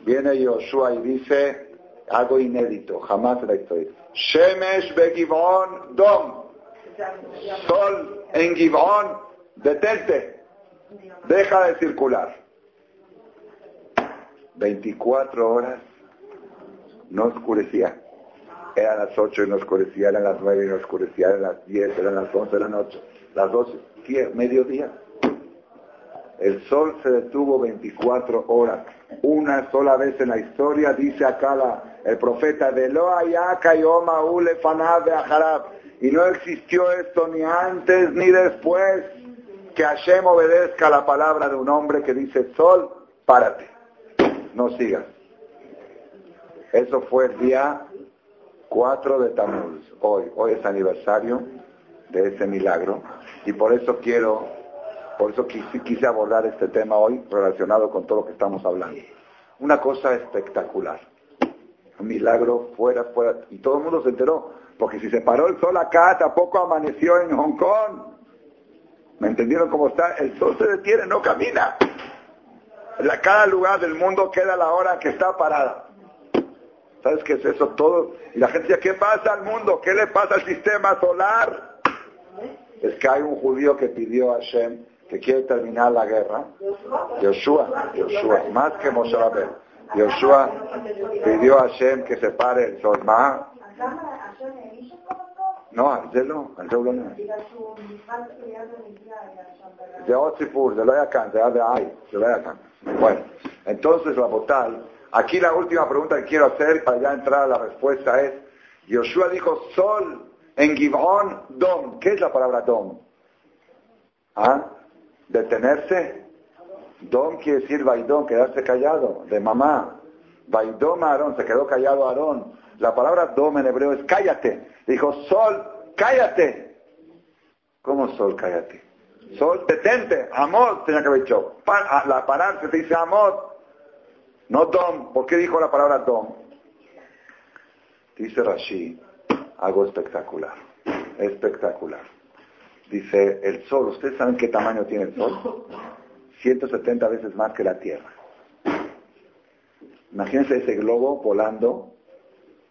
Viene Yoshua y dice algo inédito, jamás en la historia. Shemesh Begivon Dom. Sol en Givon, detente. Deja de circular. 24 horas no oscurecía. Eran las 8 y no oscurecía, eran las 9 y no oscurecía, eran las 10, eran las 11 de la noche, las 12, mediodía. El sol se detuvo 24 horas. Una sola vez en la historia, dice acá el profeta, de lo y no existió esto ni antes ni después que Hashem obedezca la palabra de un hombre que dice, sol, párate, no sigas. Eso fue el día 4 de Tamuz, hoy, hoy es aniversario de ese milagro y por eso quiero, por eso quise abordar este tema hoy relacionado con todo lo que estamos hablando. Una cosa espectacular, un milagro fuera, fuera, y todo el mundo se enteró, porque si se paró el sol acá, tampoco amaneció en Hong Kong. ¿Me entendieron cómo está? El sol se detiene, no camina. En cada lugar del mundo queda la hora que está parada. ¿Sabes qué es eso todo? Y la gente dice, ¿qué pasa al mundo? ¿Qué le pasa al sistema solar? Es que hay un judío que pidió a Hashem que quiere terminar la guerra. Yoshua, Yoshua, más que Moshe Rabbeinu. Yoshua pidió a Hashem que se pare el sol. No, al זה לא, על זה הוא לא נראה. זה עוד סיפור, זה לא היה כאן, זה היה בעי, זה לא היה כאן. Bueno, entonces, la botal, aquí la última pregunta que quiero hacer para ya entrar a la respuesta es, Yoshua dijo sol en Gibón, dom. ¿Qué es la palabra dom? ¿Ah? ¿Detenerse? Dom quiere decir vaidón, quedarse callado, de mamá. Vaidom Aarón, se quedó callado Aarón. La palabra dom en hebreo es cállate. Dijo, sol, cállate. ¿Cómo sol, cállate? Sol, detente. Amor, tenía que haber dicho. la pararse se dice amor. No dom. ¿Por qué dijo la palabra dom? Dice Rashi, algo espectacular. Espectacular. Dice, el sol, ¿ustedes saben qué tamaño tiene el sol? 170 veces más que la Tierra. Imagínense ese globo volando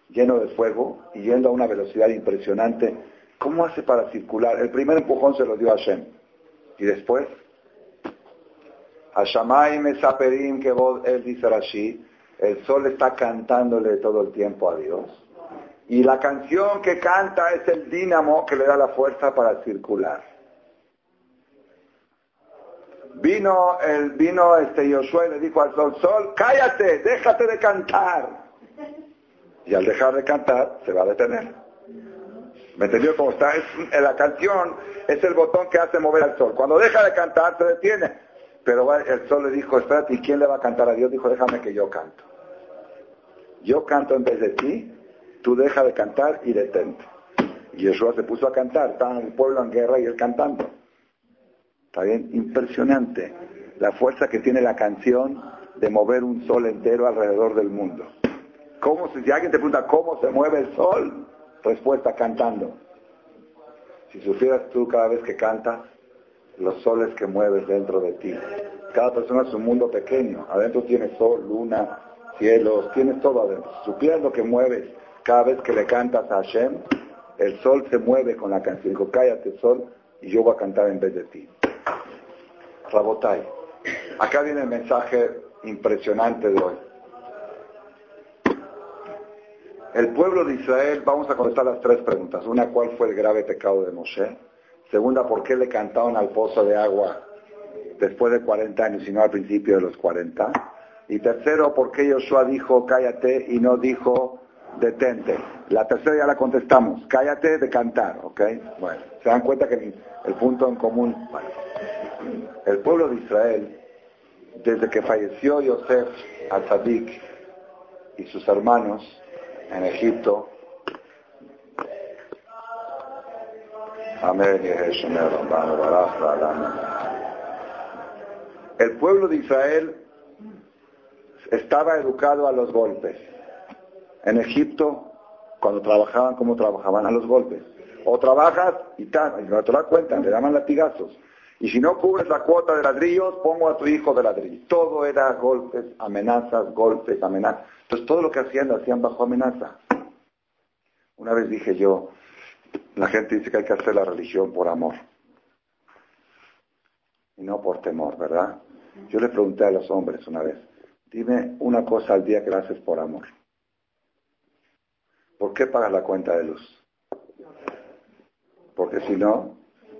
lleno de fuego y yendo a una velocidad impresionante. ¿Cómo hace para circular? El primer empujón se lo dio a Hashem. Y después, a Shamay Mesaperim, que vos, él dice el sol está cantándole todo el tiempo a Dios. Y la canción que canta es el dínamo que le da la fuerza para circular. Vino el vino este Josué y le dijo al sol, sol, cállate, déjate de cantar. Y al dejar de cantar, se va a detener. ¿Me entendió cómo está? Es, la canción es el botón que hace mover al sol. Cuando deja de cantar, se detiene. Pero el sol le dijo, espérate, ¿y quién le va a cantar a Dios? Dijo, déjame que yo canto. Yo canto en vez de ti, tú deja de cantar y detente. Y Yeshua se puso a cantar, estaba el pueblo en guerra y él cantando. ¿Está bien? Impresionante la fuerza que tiene la canción de mover un sol entero alrededor del mundo. ¿Cómo, si alguien te pregunta cómo se mueve el sol, respuesta cantando. Si supieras tú cada vez que cantas, los soles que mueves dentro de ti. Cada persona es un mundo pequeño. Adentro tienes sol, luna, cielos, tienes todo adentro. Si supieras lo que mueves cada vez que le cantas a Hashem, el sol se mueve con la canción. Dijo, cállate sol y yo voy a cantar en vez de ti. Rabotai. Acá viene el mensaje impresionante de hoy. El pueblo de Israel, vamos a contestar las tres preguntas. Una, ¿cuál fue el grave pecado de Moshe? Segunda, ¿por qué le cantaron al pozo de agua después de 40 años y no al principio de los 40? Y tercero, ¿por qué Joshua dijo cállate y no dijo detente. La tercera ya la contestamos. Cállate de cantar, ¿ok? Bueno, se dan cuenta que el punto en común. El pueblo de Israel, desde que falleció Yosef Atzadik y sus hermanos en Egipto. El pueblo de Israel estaba educado a los golpes. En Egipto, cuando trabajaban, ¿cómo trabajaban? A los golpes. O trabajas y tal, y no te das cuenta, le daban latigazos. Y si no cubres la cuota de ladrillos, pongo a tu hijo de ladrillos. Todo era golpes, amenazas, golpes, amenazas. Entonces todo lo que hacían lo hacían bajo amenaza. Una vez dije yo, la gente dice que hay que hacer la religión por amor. Y no por temor, ¿verdad? Yo le pregunté a los hombres una vez, dime una cosa al día que la haces por amor. ¿Por qué pagas la cuenta de luz? Porque si no,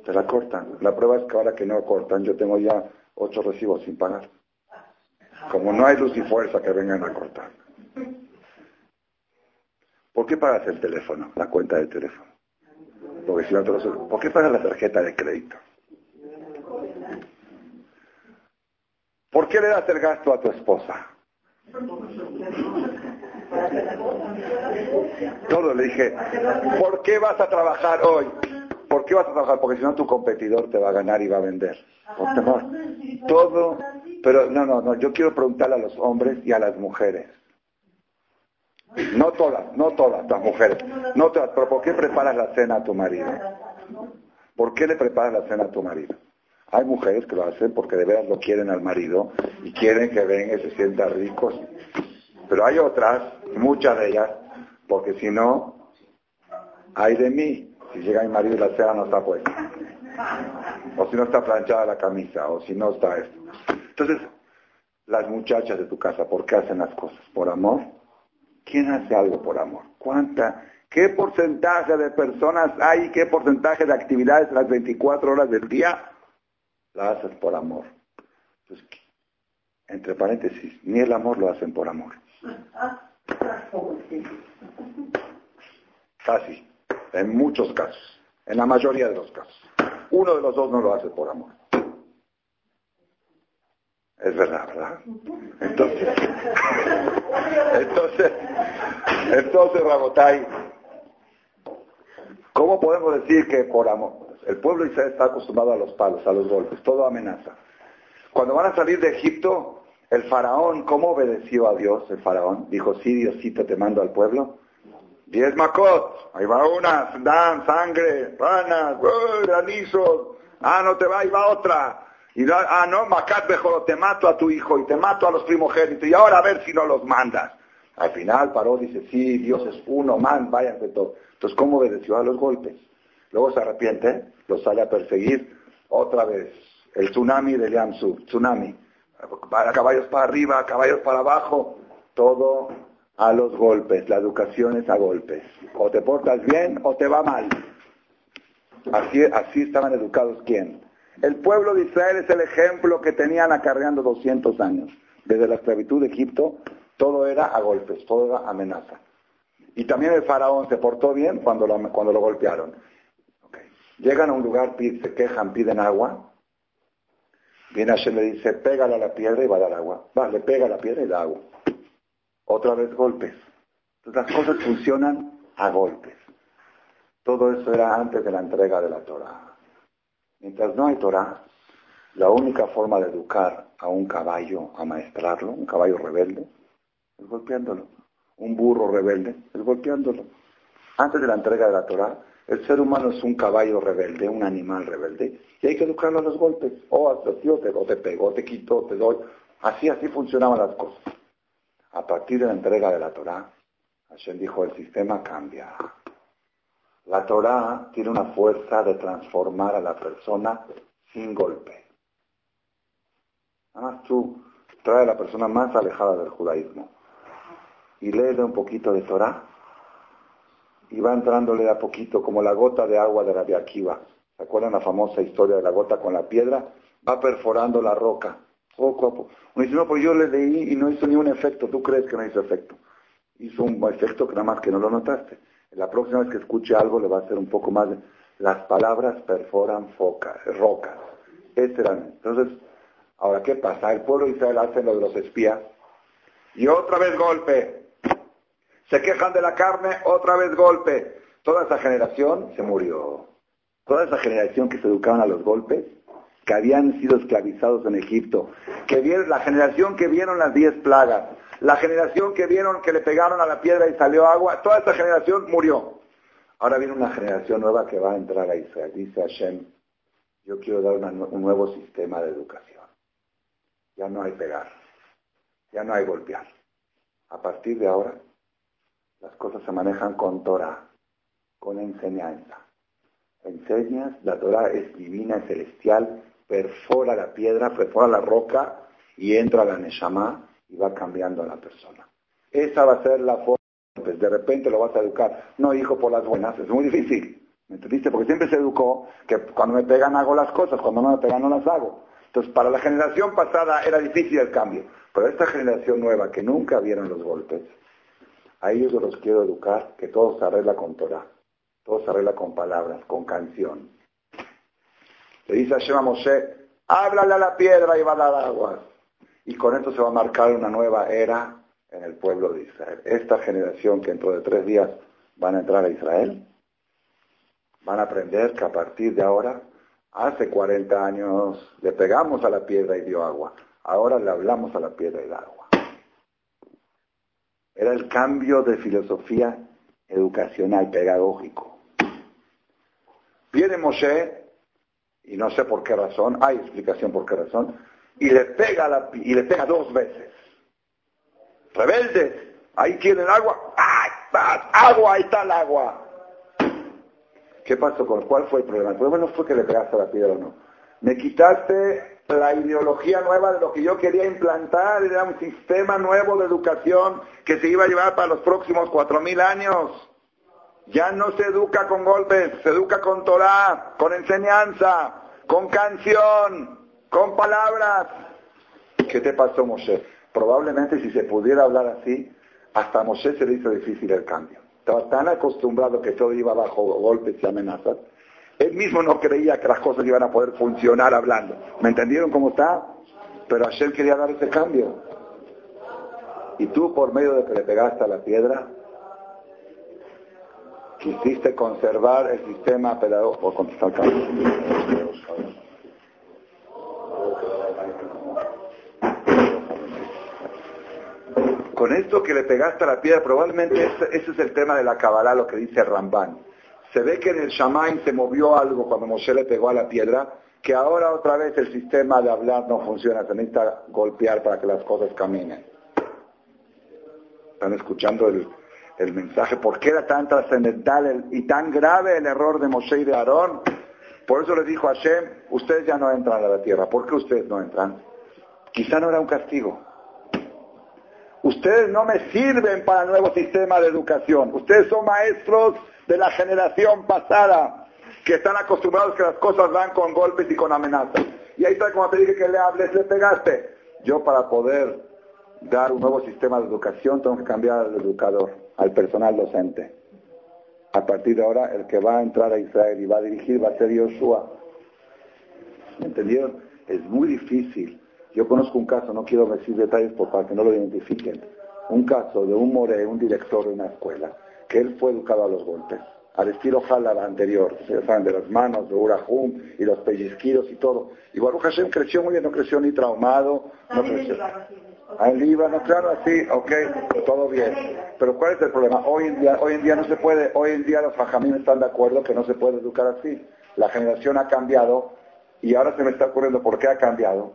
te la cortan. La prueba es que ahora que no cortan, yo tengo ya ocho recibos sin pagar. Como no hay luz y fuerza que vengan a cortar. ¿Por qué pagas el teléfono, la cuenta del teléfono? Porque si no te. ¿Por qué pagas la tarjeta de crédito? ¿Por qué le das el gasto a tu esposa? Todo le dije, ¿por qué vas a trabajar hoy? ¿Por qué vas a trabajar? Porque si no tu competidor te va a ganar y va a vender. Por temor. Todo, pero no, no, no, yo quiero preguntarle a los hombres y a las mujeres. No todas, no todas las mujeres, no todas, pero ¿por qué preparas la cena a tu marido? ¿Por qué le preparas la cena a tu marido? Hay mujeres que lo hacen porque de veras lo quieren al marido y quieren que venga y se sienta ricos. Pero hay otras, muchas de ellas, porque si no, hay de mí. Si llega mi marido y la cena no está puesta. O si no está planchada la camisa, o si no está esto. Entonces, las muchachas de tu casa, ¿por qué hacen las cosas? ¿Por amor? ¿Quién hace algo por amor? ¿Cuánta? ¿Qué porcentaje de personas hay? ¿Qué porcentaje de actividades las 24 horas del día la haces por amor. entre paréntesis, ni el amor lo hacen por amor. Casi, en muchos casos, en la mayoría de los casos. Uno de los dos no lo hace por amor. Es verdad, ¿verdad? Entonces, entonces, entonces, Rabotay, ¿cómo podemos decir que por amor? El pueblo de está acostumbrado a los palos, a los golpes, todo amenaza. Cuando van a salir de Egipto, el faraón, ¿cómo obedeció a Dios el faraón? Dijo, sí, Diosito, te mando al pueblo. Diez macot, ahí va una, dan sangre, ranas, granizos, ah, no te va, ahí va otra. Y ah, no, macat mejor, te mato a tu hijo y te mato a los primogénitos y ahora a ver si no los mandas. Al final paró, dice, sí, Dios es uno, man, váyanse todos. Entonces, ¿cómo obedeció a los golpes? Luego se arrepiente, lo sale a perseguir otra vez. El tsunami de Liamsu, tsunami. Caballos para arriba, caballos para abajo, todo a los golpes. La educación es a golpes. O te portas bien o te va mal. Así, así estaban educados quién. El pueblo de Israel es el ejemplo que tenían acarreando 200 años. Desde la esclavitud de Egipto, todo era a golpes, todo era amenaza. Y también el faraón se portó bien cuando lo, cuando lo golpearon. Llegan a un lugar, se quejan, piden agua. Viene Hashem le dice, pégale a la piedra y va a dar agua. Va, le pega la piedra y da agua. Otra vez golpes. Entonces las cosas funcionan a golpes. Todo eso era antes de la entrega de la Torah. Mientras no hay Torah, la única forma de educar a un caballo, a maestrarlo, un caballo rebelde, es golpeándolo. Un burro rebelde, es golpeándolo. Antes de la entrega de la Torah, el ser humano es un caballo rebelde, un animal rebelde, y hay que educarlo a los golpes. O oh, te, o te pego, te quito, te doy. Así, así funcionaban las cosas. A partir de la entrega de la Torah, Hashem dijo, el sistema cambia. La Torah tiene una fuerza de transformar a la persona sin golpe. Nada más tú trae a la persona más alejada del judaísmo y léele un poquito de Torah y va entrándole a poquito, como la gota de agua de la Akiva. ¿Se acuerdan la famosa historia de la gota con la piedra? Va perforando la roca, poco a poco. Uno dice, no, pues yo le leí y no hizo ni un efecto. ¿Tú crees que no hizo efecto? hizo un efecto que nada más que no lo notaste. La próxima vez que escuche algo le va a hacer un poco más. Las palabras perforan foca, rocas. Este Entonces, ahora, ¿qué pasa? El pueblo de Israel hace lo de los espías y otra vez golpe. Se quejan de la carne, otra vez golpe. Toda esa generación se murió. Toda esa generación que se educaban a los golpes, que habían sido esclavizados en Egipto, que vieron, la generación que vieron las diez plagas, la generación que vieron que le pegaron a la piedra y salió agua, toda esa generación murió. Ahora viene una generación nueva que va a entrar a Israel. Dice Hashem, yo quiero dar un nuevo sistema de educación. Ya no hay pegar, ya no hay golpear. A partir de ahora, las cosas se manejan con Torah, con enseñanza. Enseñas, la Torah es divina, es celestial, perfora la piedra, perfora la roca y entra la Neshama y va cambiando a la persona. Esa va a ser la forma, pues de repente lo vas a educar. No, hijo, por las buenas, es muy difícil. ¿Me entendiste? Porque siempre se educó que cuando me pegan hago las cosas, cuando no me pegan no las hago. Entonces, para la generación pasada era difícil el cambio. Pero esta generación nueva que nunca vieron los golpes, a ellos los quiero educar que todo se arregla con Torah, todo se arregla con palabras, con canción. Le dice a Moshe, háblale a la piedra y va a dar agua. Y con esto se va a marcar una nueva era en el pueblo de Israel. Esta generación que dentro de tres días van a entrar a Israel, van a aprender que a partir de ahora, hace 40 años le pegamos a la piedra y dio agua. Ahora le hablamos a la piedra y da agua. Era el cambio de filosofía educacional, pedagógico. Viene Moshe, y no sé por qué razón, hay explicación por qué razón, y le pega, la, y le pega dos veces. Rebeldes, ahí tienen agua, ¡ay! ¡Agua! Ahí está el agua. ¿Qué pasó con cuál fue el problema? El problema no fue que le pegaste la piedra o no. Me quitaste la ideología nueva de lo que yo quería implantar, era un sistema nuevo de educación que se iba a llevar para los próximos cuatro mil años. Ya no se educa con golpes, se educa con Torah, con enseñanza, con canción, con palabras. ¿Qué te pasó, Moshe? Probablemente si se pudiera hablar así, hasta a Moshe se le hizo difícil el cambio. Estaba tan acostumbrado que todo iba bajo golpes y amenazas él mismo no creía que las cosas iban a poder funcionar hablando. ¿Me entendieron cómo está? Pero Hashem quería dar ese cambio. Y tú, por medio de que le pegaste a la piedra, quisiste conservar el sistema pedagógico. contestar Con esto que le pegaste a la piedra, probablemente ese, es el tema de la Kabbalah, lo que dice Ramban. Se ve que en el Shamaim se movió algo cuando Moshe le pegó a la piedra, que ahora otra vez el sistema de hablar no funciona, se necesita golpear para que las cosas caminen. ¿Están escuchando el, mensaje? ¿Por qué era tan trascendental y tan grave el error de Moshe y de Aarón? Por eso le dijo a Hashem, ustedes ya no entran a la tierra. ¿Por qué ustedes no entran? Quizá no era un castigo. Ustedes no me sirven para el nuevo sistema de educación. Ustedes son maestros de la generación pasada, que están acostumbrados que las cosas van con golpes y con amenazas. Y ahí está como te dije que le hables, le pegaste. Yo para poder dar un nuevo sistema de educación tengo que cambiar al educador, al personal docente. A partir de ahora, el que va a entrar a Israel y va a dirigir va a ser Yoshua. ¿Me entendieron? Es muy difícil. Yo conozco un caso, no quiero decir detalles para que no lo identifiquen. Un caso de un more, un director de una escuela, que él fue educado a los golpes, al estilo Jalala anterior, ustedes saben, de las manos, de Urahum y los pellizquidos y todo. Y Baruch Hashem creció muy bien, no creció ni traumado, no creció. En Líbano, claro, así, ok, todo bien. Pero ¿cuál es el problema? Hoy en día, hoy en día no se puede, hoy en día los fajamines están de acuerdo que no se puede educar así. La generación ha cambiado y ahora se me está ocurriendo por qué ha cambiado.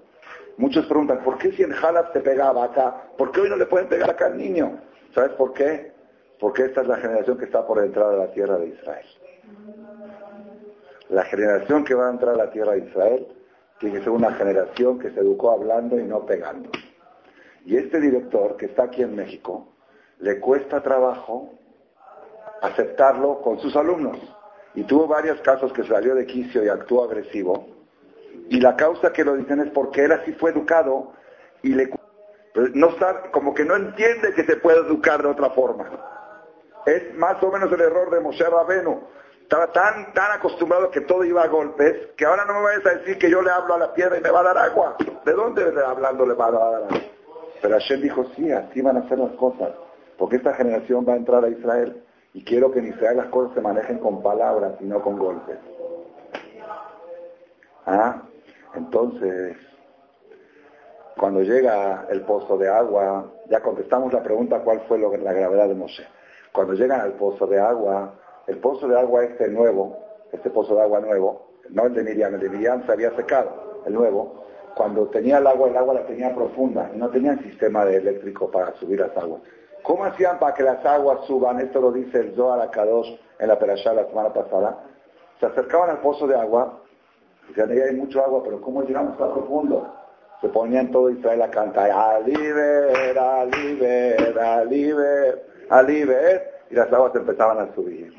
Muchos preguntan, ¿por qué si en Jalab se pegaba acá? ¿Por qué hoy no le pueden pegar acá al niño? ¿Sabes por qué? porque esta es la generación que está por entrar a la tierra de Israel. La generación que va a entrar a la tierra de Israel tiene que ser una generación que se educó hablando y no pegando. Y este director que está aquí en México, le cuesta trabajo aceptarlo con sus alumnos. Y tuvo varios casos que salió de quicio y actuó agresivo. Y la causa que lo dicen es porque él así fue educado y le Pero no sabe, como que no entiende que se puede educar de otra forma. Es más o menos el error de Moshe Rabenu. Estaba tan, tan acostumbrado que todo iba a golpes, que ahora no me vayas a decir que yo le hablo a la piedra y me va a dar agua. ¿De dónde hablando le va a dar agua? Pero Hashem dijo, sí, así van a ser las cosas. Porque esta generación va a entrar a Israel. Y quiero que en Israel las cosas se manejen con palabras y no con golpes. ¿Ah? Entonces, cuando llega el pozo de agua, ya contestamos la pregunta cuál fue la gravedad de Moshe. Cuando llegan al pozo de agua, el pozo de agua este nuevo, este pozo de agua nuevo, no el de Miriam, el de Miriam se había secado, el nuevo, cuando tenía el agua, el agua la tenía profunda y no tenían sistema eléctrico para subir las aguas. ¿Cómo hacían para que las aguas suban? Esto lo dice el Zohar Akadosh en la Perashá la semana pasada. Se acercaban al pozo de agua, decían, ahí hay mucho agua, pero ¿cómo llegamos tan profundo? Se ponían todo Israel a cantar, Aliber, Aliber, Aliber, Aliber, y las aguas empezaban a subir.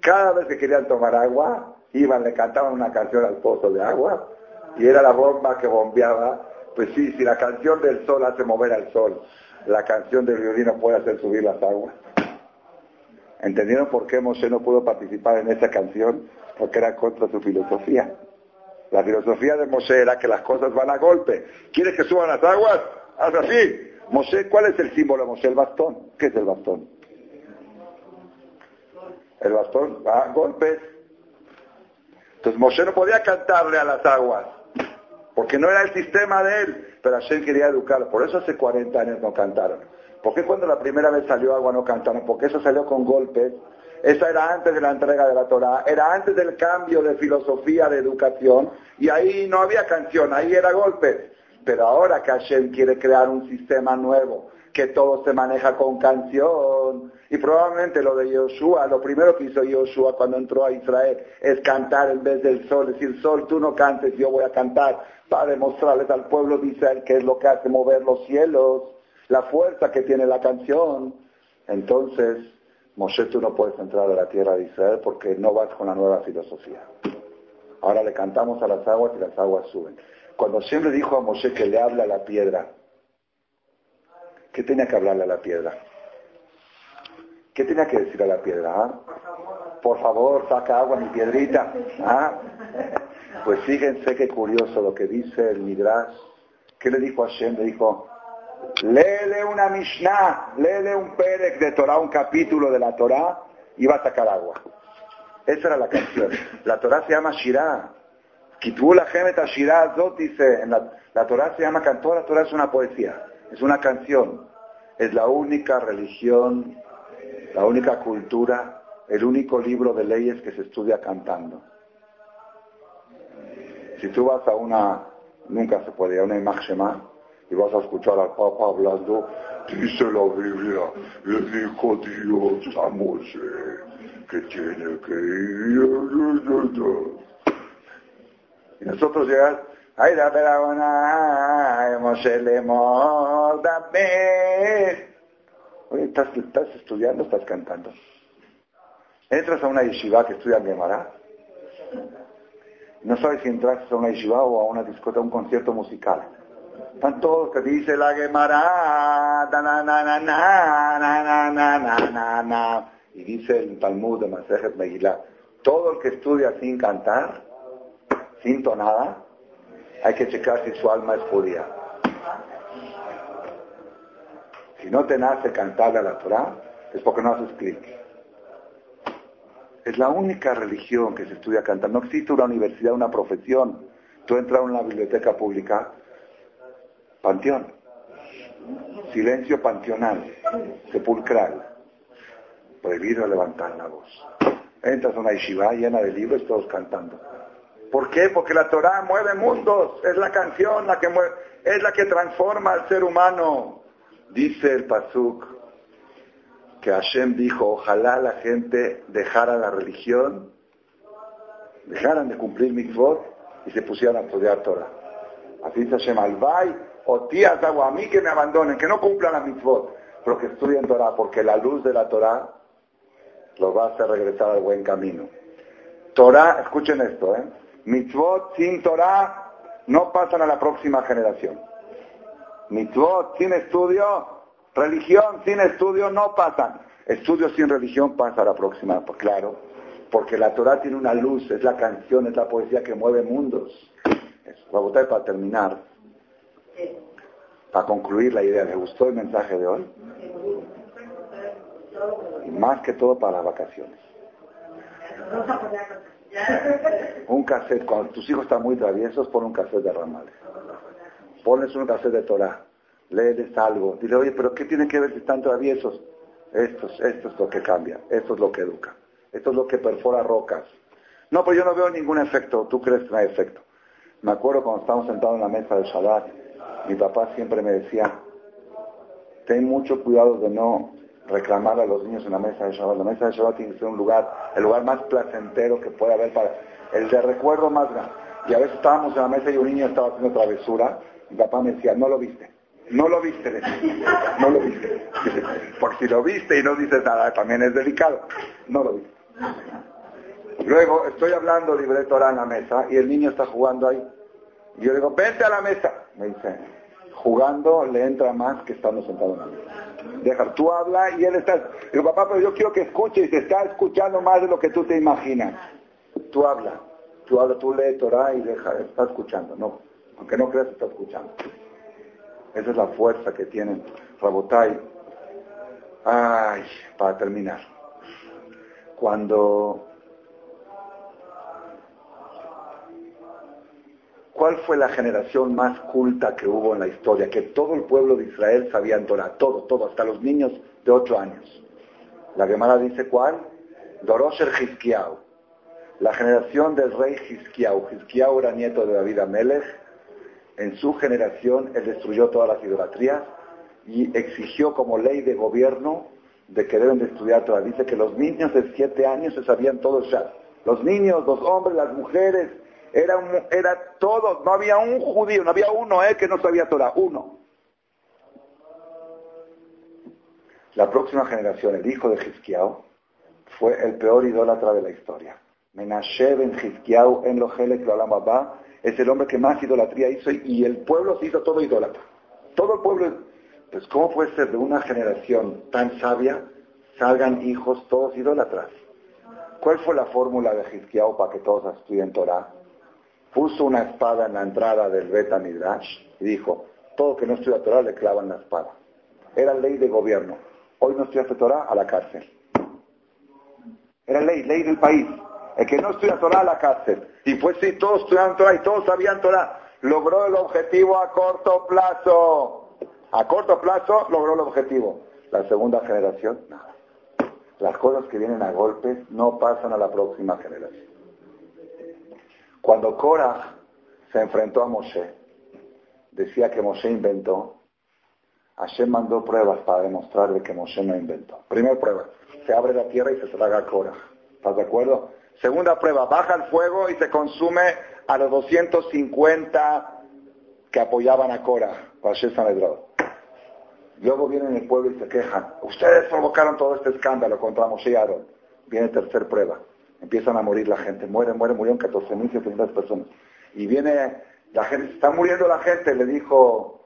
Cada vez que querían tomar agua, iban, le cantaban una canción al pozo de agua, y era la bomba que bombeaba. Pues sí, si la canción del sol hace mover al sol, la canción del violino puede hacer subir las aguas. ¿Entendieron por qué Moshe no pudo participar en esa canción? Porque era contra su filosofía. La filosofía de Moshe era que las cosas van a golpe. ¿Quieres que suban las aguas? Haz así. Moshe, ¿cuál es el símbolo de Moshe? El bastón. ¿Qué es el bastón? El bastón va a golpes. Entonces Moshe no podía cantarle a las aguas, porque no era el sistema de él pero Hashem quería educarlo. Por eso hace 40 años no cantaron. ¿Por qué cuando la primera vez salió agua no cantaron? Porque eso salió con golpes. Esa era antes de la entrega de la Torah, era antes del cambio de filosofía de educación, y ahí no había canción, ahí era golpes. Pero ahora que Hashem quiere crear un sistema nuevo, que todo se maneja con canción, y probablemente lo de Yoshua, lo primero que hizo Yoshua cuando entró a Israel es cantar en vez del sol, decir, sol, tú no cantes, yo voy a cantar para demostrarles al pueblo de Israel qué es lo que hace mover los cielos, la fuerza que tiene la canción. Entonces, Moshe, tú no puedes entrar a la tierra de Israel porque no vas con la nueva filosofía. Ahora le cantamos a las aguas y las aguas suben. Cuando siempre dijo a Moshe que le habla a la piedra, ¿qué tenía que hablarle a la piedra? ¿Qué tenía que decir a la piedra? Ah? Por favor, saca agua, mi piedrita. ¿Ah? Pues fíjense qué curioso lo que dice el Midrash. ¿Qué le dijo a Hashem? Le dijo, léele una Mishnah, léele un Perek de Torah, un capítulo de la Torah, y va a sacar agua. Esa era la canción. La Torah se llama Shirah. Kitbula Gemeta Shirah Zot dice, la, la Torah se llama cantor, la Torah es una poesía, es una canción. Es la única religión, la única cultura, el único libro de leyes que se estudia cantando. Si tú vas a una, nunca se puede, una imagen y vas a escuchar al Papa hablando, dice la Biblia, le dijo Dios a Moshe que tiene que ir. Y nosotros llegamos, ay, da ay, Moshe le Oye, ¿estás, ¿estás estudiando estás cantando? Entras a una yeshiva que estudia Gemara no sabes si entras a una yeshiva o a una discoteca, a un concierto musical. Están todos que dice la Gemara, na, na, na, y dice el Talmud de Masejet Megillah, todo el que estudia sin cantar, sin tonada, hay que checar si su alma es judía. Si no te nace cantarle a la Torah, es porque no haces clic. Es la única religión que se estudia cantando. No existe una universidad, una profesión. Tú entras a una biblioteca pública, panteón, silencio panteonal, sepulcral, prohibido levantar la voz. Entras a una yeshiva llena de libros, todos cantando. ¿Por qué? Porque la Torah mueve mundos, es la canción la que mueve, es la que transforma al ser humano. Dice el Pasuk, que Hashem dijo, ojalá la gente dejara la religión, dejaran de cumplir mitzvot y se pusieran a estudiar Torah. Así dice Hashem, albay, o tías hago a mí que me abandonen, que no cumplan la mitzvot, pero que estudien Torah, porque la luz de la Torah los va a hacer regresar al buen camino. Torah, escuchen esto, ¿eh? Mitzvot sin Torah no pasan a la próxima generación. Mitzvot sin estudio, religión sin estudio no pasan. Estudio sin religión pasa a la próxima, pues claro, porque la Torah tiene una luz, es la canción, es la poesía que mueve mundos. votar para terminar, para concluir la idea, ¿le gustó el mensaje de hoy? Y más que todo para las vacaciones. Un cassette, cuando tus hijos están muy traviesos, pon un cassette de ramales. Ponles un cassette de Torah. Léeles algo. Dile, oye, pero ¿qué tiene que ver si están traviesos? Esto, esto es lo que cambia. Esto es lo que educa. Esto es lo que perfora rocas. No, pero yo no veo ningún efecto. Tú crees que no hay efecto. Me acuerdo cuando estábamos sentados en la mesa de Shabbat, mi papá siempre me decía, ten mucho cuidado de no reclamar a los niños en la mesa de Shabbat. La mesa de Shabbat tiene que ser un lugar, el lugar más placentero que pueda haber para, el de recuerdo más grande. Y a veces estábamos en la mesa y un niño estaba haciendo travesura, mi papá me decía, no lo viste, no lo viste, no lo viste. Porque si lo viste y no dices nada, también es delicado. No lo viste. Luego estoy hablando libre Torah en la mesa y el niño está jugando ahí. Y yo digo, vente a la mesa. Me dice, jugando le entra más que estando sentado en la mesa. Deja, tú habla y él está. Digo, papá, pero yo quiero que escuche y se está escuchando más de lo que tú te imaginas. Tú habla, tú habla, tú lee Torah y deja, está escuchando. No, aunque no creas, está escuchando. Esa es la fuerza que tienen Rabotai. Ay, para terminar. Cuando ¿Cuál fue la generación más culta que hubo en la historia? Que todo el pueblo de Israel sabía en todo, todo, hasta los niños de ocho años. La Gemara dice cuál? Dorosher Hizkiau. La generación del rey Hizkiau. Hizkiau era nieto de David Amelech. En su generación él destruyó todas las idolatrías y exigió como ley de gobierno de que deben de estudiar Torah. Dice que los niños de siete años se sabían todo el Los niños, los hombres, las mujeres, era, era todo, no había un judío, no había uno eh, que no sabía Torah, uno. La próxima generación, el hijo de Hizkiao, fue el peor idólatra de la historia. Menashe ben Hizkiao en lo lo es el hombre que más idolatría hizo y el pueblo se hizo todo idólatra. Todo el pueblo, pues ¿cómo puede ser de una generación tan sabia salgan hijos todos idólatras? ¿Cuál fue la fórmula de Hizkiao para que todos estudien Torah? Puso una espada en la entrada del Beta Midrash y dijo, todo que no estudia Torah le clavan la espada. Era ley de gobierno. Hoy no estudia Torah a la cárcel. Era ley, ley del país. El que no estudia Torah a la cárcel. Y fue sí, todos estudiaban Torah y todos sabían Torah. Logró el objetivo a corto plazo. A corto plazo logró el objetivo. La segunda generación, nada. Las cosas que vienen a golpes no pasan a la próxima generación. Cuando Korah se enfrentó a Moshe, decía que Moshe inventó, Hashem mandó pruebas para demostrarle que Moshe no inventó. Primera prueba, se abre la tierra y se traga Korah. ¿Estás de acuerdo? Segunda prueba, baja el fuego y se consume a los 250 que apoyaban a Korah, Hashem Sanedrod. Luego vienen el pueblo y se quejan. Ustedes provocaron todo este escándalo contra Moshe y Aaron. Viene tercera prueba empiezan a morir la gente, muere, muere, murieron 14.700 personas. Y viene la gente, está muriendo la gente, le dijo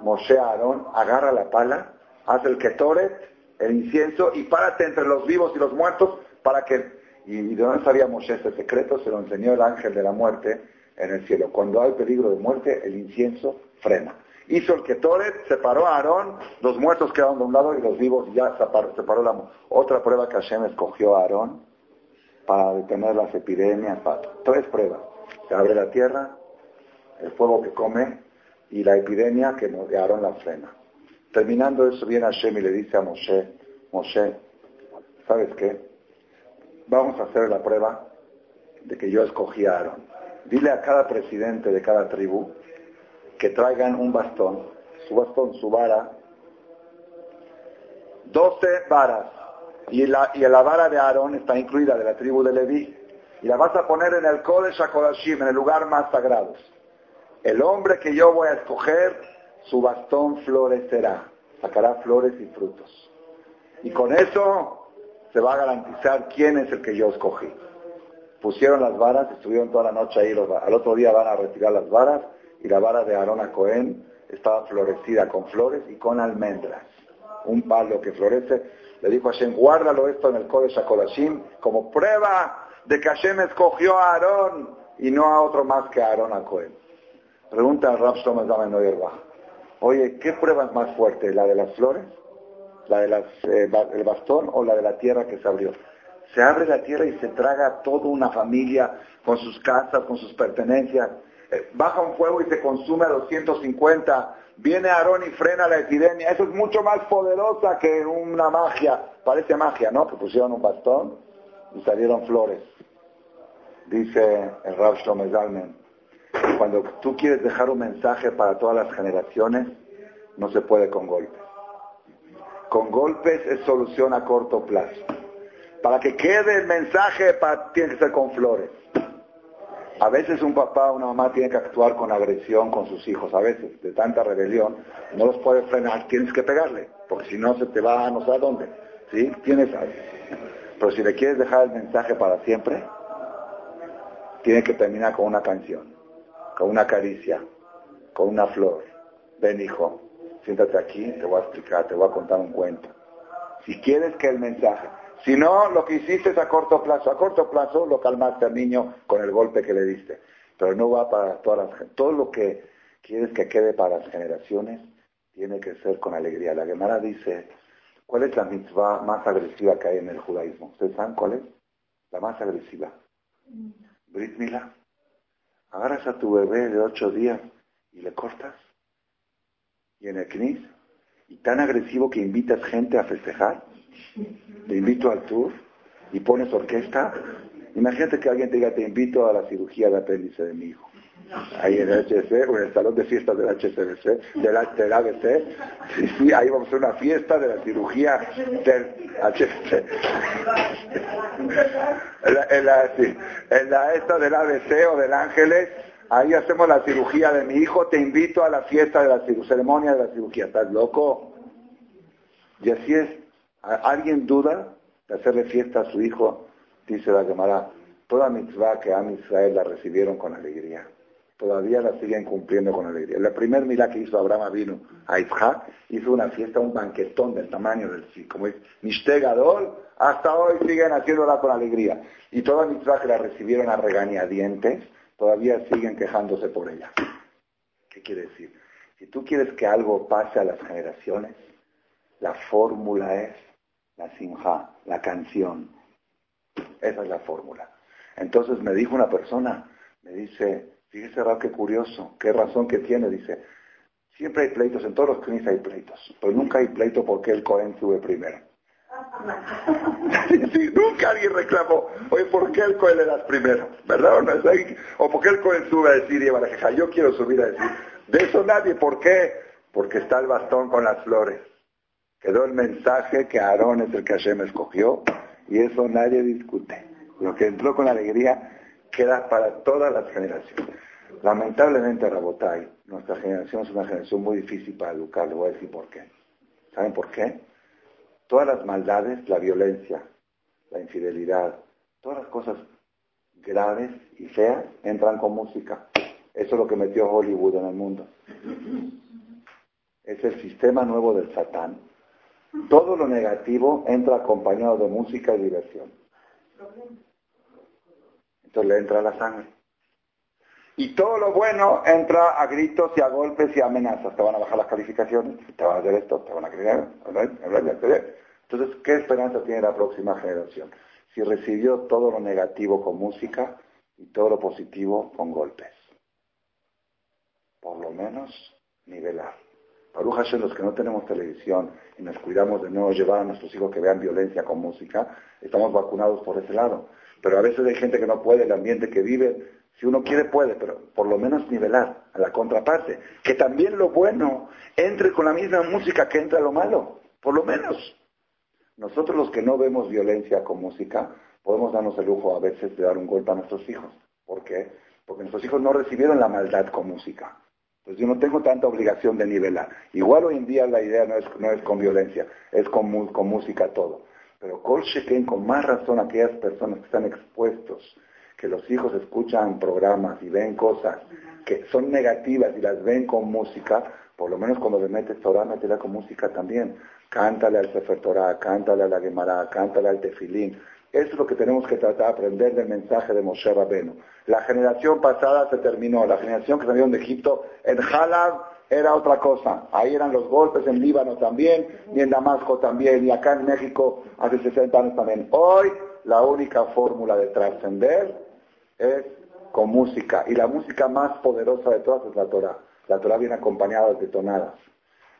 Moshe a Aarón, agarra la pala, haz el ketoret, el incienso, y párate entre los vivos y los muertos para que... Y de dónde sabía Moshe ese secreto, se lo enseñó el ángel de la muerte en el cielo. Cuando hay peligro de muerte, el incienso frena. Hizo el Ketoret, separó a Aarón, los muertos quedaron de un lado y los vivos ya separó, separó la... Otra prueba que Hashem escogió a Aarón para detener las epidemias, tres pruebas. Se abre la tierra, el fuego que come y la epidemia que Aarón la frena. Terminando eso viene Hashem y le dice a Moshe, Moshe, ¿sabes qué? Vamos a hacer la prueba de que yo escogí a Aarón. Dile a cada presidente de cada tribu que traigan un bastón, su bastón, su vara, doce varas y la, y la vara de Aarón está incluida de la tribu de Leví. Y la vas a poner en el Kodesh HaKodashim, en el lugar más sagrado. El hombre que yo voy a escoger, su bastón florecerá, sacará flores y frutos. Y con eso se va a garantizar quién es el que yo escogí. Pusieron las varas, estuvieron toda la noche ahí, al otro día van a retirar las varas y la vara de Aarón a Cohen estaba florecida con flores y con almendras. Un palo que florece. Le dijo a Hashem, guárdalo esto en el Kodesh HaKodashim como prueba de que Hashem escogió a Aarón y no a otro más que a Aarón a Cohen. Pregunta a Rab Oye, ¿qué prueba es más fuerte? ¿La de las flores? ¿La del eh, bastón o la de la tierra que se abrió? Se abre la tierra y se traga toda una familia con sus casas, con sus pertenencias. Eh, baja un fuego y se consume a 250. Viene Aarón y frena la epidemia. Eso es mucho más poderosa que una magia. Parece magia, ¿no? Que pusieron un bastón y salieron flores. Dice el Rav Shlomo cuando tú quieres dejar un mensaje para todas las generaciones, no se puede con golpes. Con golpes es solución a corto plazo. Para que quede el mensaje, tiene que ser con flores. A veces un papá una mamá tiene que actuar con agresión con sus hijos, a veces, de tanta rebelión, no los puedes frenar, tienes que pegarle, porque si no se te va a no sé a dónde. ¿Sí? Tienes algo. Pero si le quieres dejar el mensaje para siempre, tiene que terminar con una canción con una caricia, con una flor. Ven hijo, siéntate aquí, te voy a explicar, te voy a contar un cuento. Si quieres que el mensaje, si no, lo que hiciste es a corto plazo. A corto plazo lo calmaste al niño con el golpe que le diste. Pero no va para todas las Todo lo que quieres que quede para las generaciones tiene que ser con alegría. La Gemara dice, ¿cuál es la mitzvah más agresiva que hay en el judaísmo? ¿Ustedes saben cuál es? La más agresiva. Brit Mila agarras a tu bebé de ocho días y le cortas. Y en el CNIS, y tan agresivo que invitas gente a festejar, te invito al tour y pones orquesta. Imagínate que alguien te diga, te invito a la cirugía de apéndice de mi hijo ahí en el HC o en el salón de fiestas del HCBC, del, ABC. Sí, sí, ahí vamos a hacer una fiesta de la cirugía del HCC. En la, en la, esta del ABC o del Ángeles, ahí hacemos la cirugía de mi hijo, te invito a la fiesta de la ceremonia de la cirugía. ¿Estás loco? Y así es. ¿Alguien duda de hacerle fiesta a su hijo? Dice la Gemara, toda mitzvah que a Israel la recibieron con alegría todavía la siguen cumpliendo con alegría. La primer mira que hizo Abraham vino a Isaac, hizo una fiesta, un banquetón del tamaño del sí, como es Nishte hasta hoy siguen haciéndola con alegría. Y todas mis que la recibieron a regañadientes, todavía siguen quejándose por ella. ¿Qué quiere decir? Si tú quieres que algo pase a las generaciones, la fórmula es la sinja, la canción. Esa es la fórmula. Entonces me dijo una persona, me dice, Fíjese, Rab, qué curioso, qué razón que tiene, dice. Siempre hay pleitos, en todos los knis hay pleitos, pero nunca hay pleito porque el Cohen sube primero. sí, nunca alguien reclamó, oye, ¿por qué el Cohen das primero? ¿Verdad? O, por qué el Cohen sube a decir, y yo quiero subir a decir. De eso nadie, ¿por qué? Porque está el bastón con las flores. Quedó el mensaje que Aarón es el que Hashem escogió, y eso nadie discute. Lo que entró con alegría queda para todas las generaciones. Lamentablemente, Rabotai, nuestra generación es una generación muy difícil para educar, le voy a decir por qué. ¿Saben por qué? Todas las maldades, la violencia, la infidelidad, todas las cosas graves y feas entran con música. Eso es lo que metió Hollywood en el mundo. Es el sistema nuevo del Satán. Todo lo negativo entra acompañado de música y diversión. Entonces le entra la sangre. Y todo lo bueno entra a gritos y a golpes y amenazas. Te van a bajar las calificaciones, te van a hacer esto, te van a creer. Entonces, ¿qué esperanza tiene la próxima generación? Si recibió todo lo negativo con música y todo lo positivo con golpes. Por lo menos nivelar. Para Hashem, los que no tenemos televisión y nos cuidamos de no llevar a nuestros hijos que vean violencia con música, estamos vacunados por ese lado. Pero a veces hay gente que no puede, el ambiente que vive, si uno quiere puede, pero por lo menos nivelar a la contraparte. Que también lo bueno entre con la misma música que entra lo malo, por lo menos. Nosotros los que no vemos violencia con música, podemos darnos el lujo a veces de dar un golpe a nuestros hijos. ¿Por qué? Porque nuestros hijos no recibieron la maldad con música. Entonces yo no tengo tanta obligación de nivelar. Igual hoy en día la idea no es, no es con violencia, es con, con música todo. Pero Kol Sheken, con más razón aquellas personas que están expuestos, que los hijos escuchan programas y ven cosas que son negativas y las ven con música, por lo menos cuando le metes Torah, métela con música también. Cántale al Sefer Torah, cántale a la Gemara, cántale al Tefilín. Eso es lo que tenemos que tratar de aprender del mensaje de Moshe Rabenu. La generación pasada se terminó, la generación que salieron de Egipto, en Halab era otra cosa. Ahí eran los golpes, en Líbano también, y en Damasco también, y acá en México hace 60 años también. Hoy la única fórmula de trascender es con música, y la música más poderosa de todas es la Torah. La Torah viene acompañada de tonadas.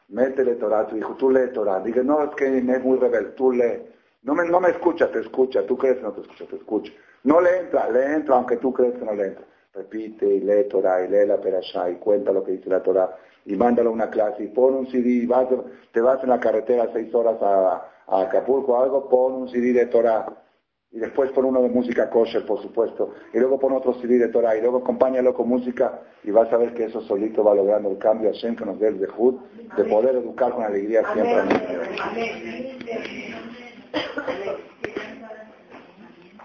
Métele Torah a tu hijo, tú lee Torah. Dice, no, es que es muy rebelde, tú lee. No me, no me escucha, te escucha. Tú crees que no te escucha, te escucha. No le entra, le entra, aunque tú crees que no le entra. Repite y lee Torah y lee la Perashá y cuenta lo que dice la Torah y mándalo a una clase y pon un CD y vas, te vas en la carretera seis horas a, a Acapulco o algo, pon un CD de Torah y después pon uno de música kosher, por supuesto, y luego pon otro CD de Torah, y luego acompáñalo con música, y vas a ver que eso solito va logrando el cambio, Hashem que nos dé el de de poder educar con alegría siempre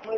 Muy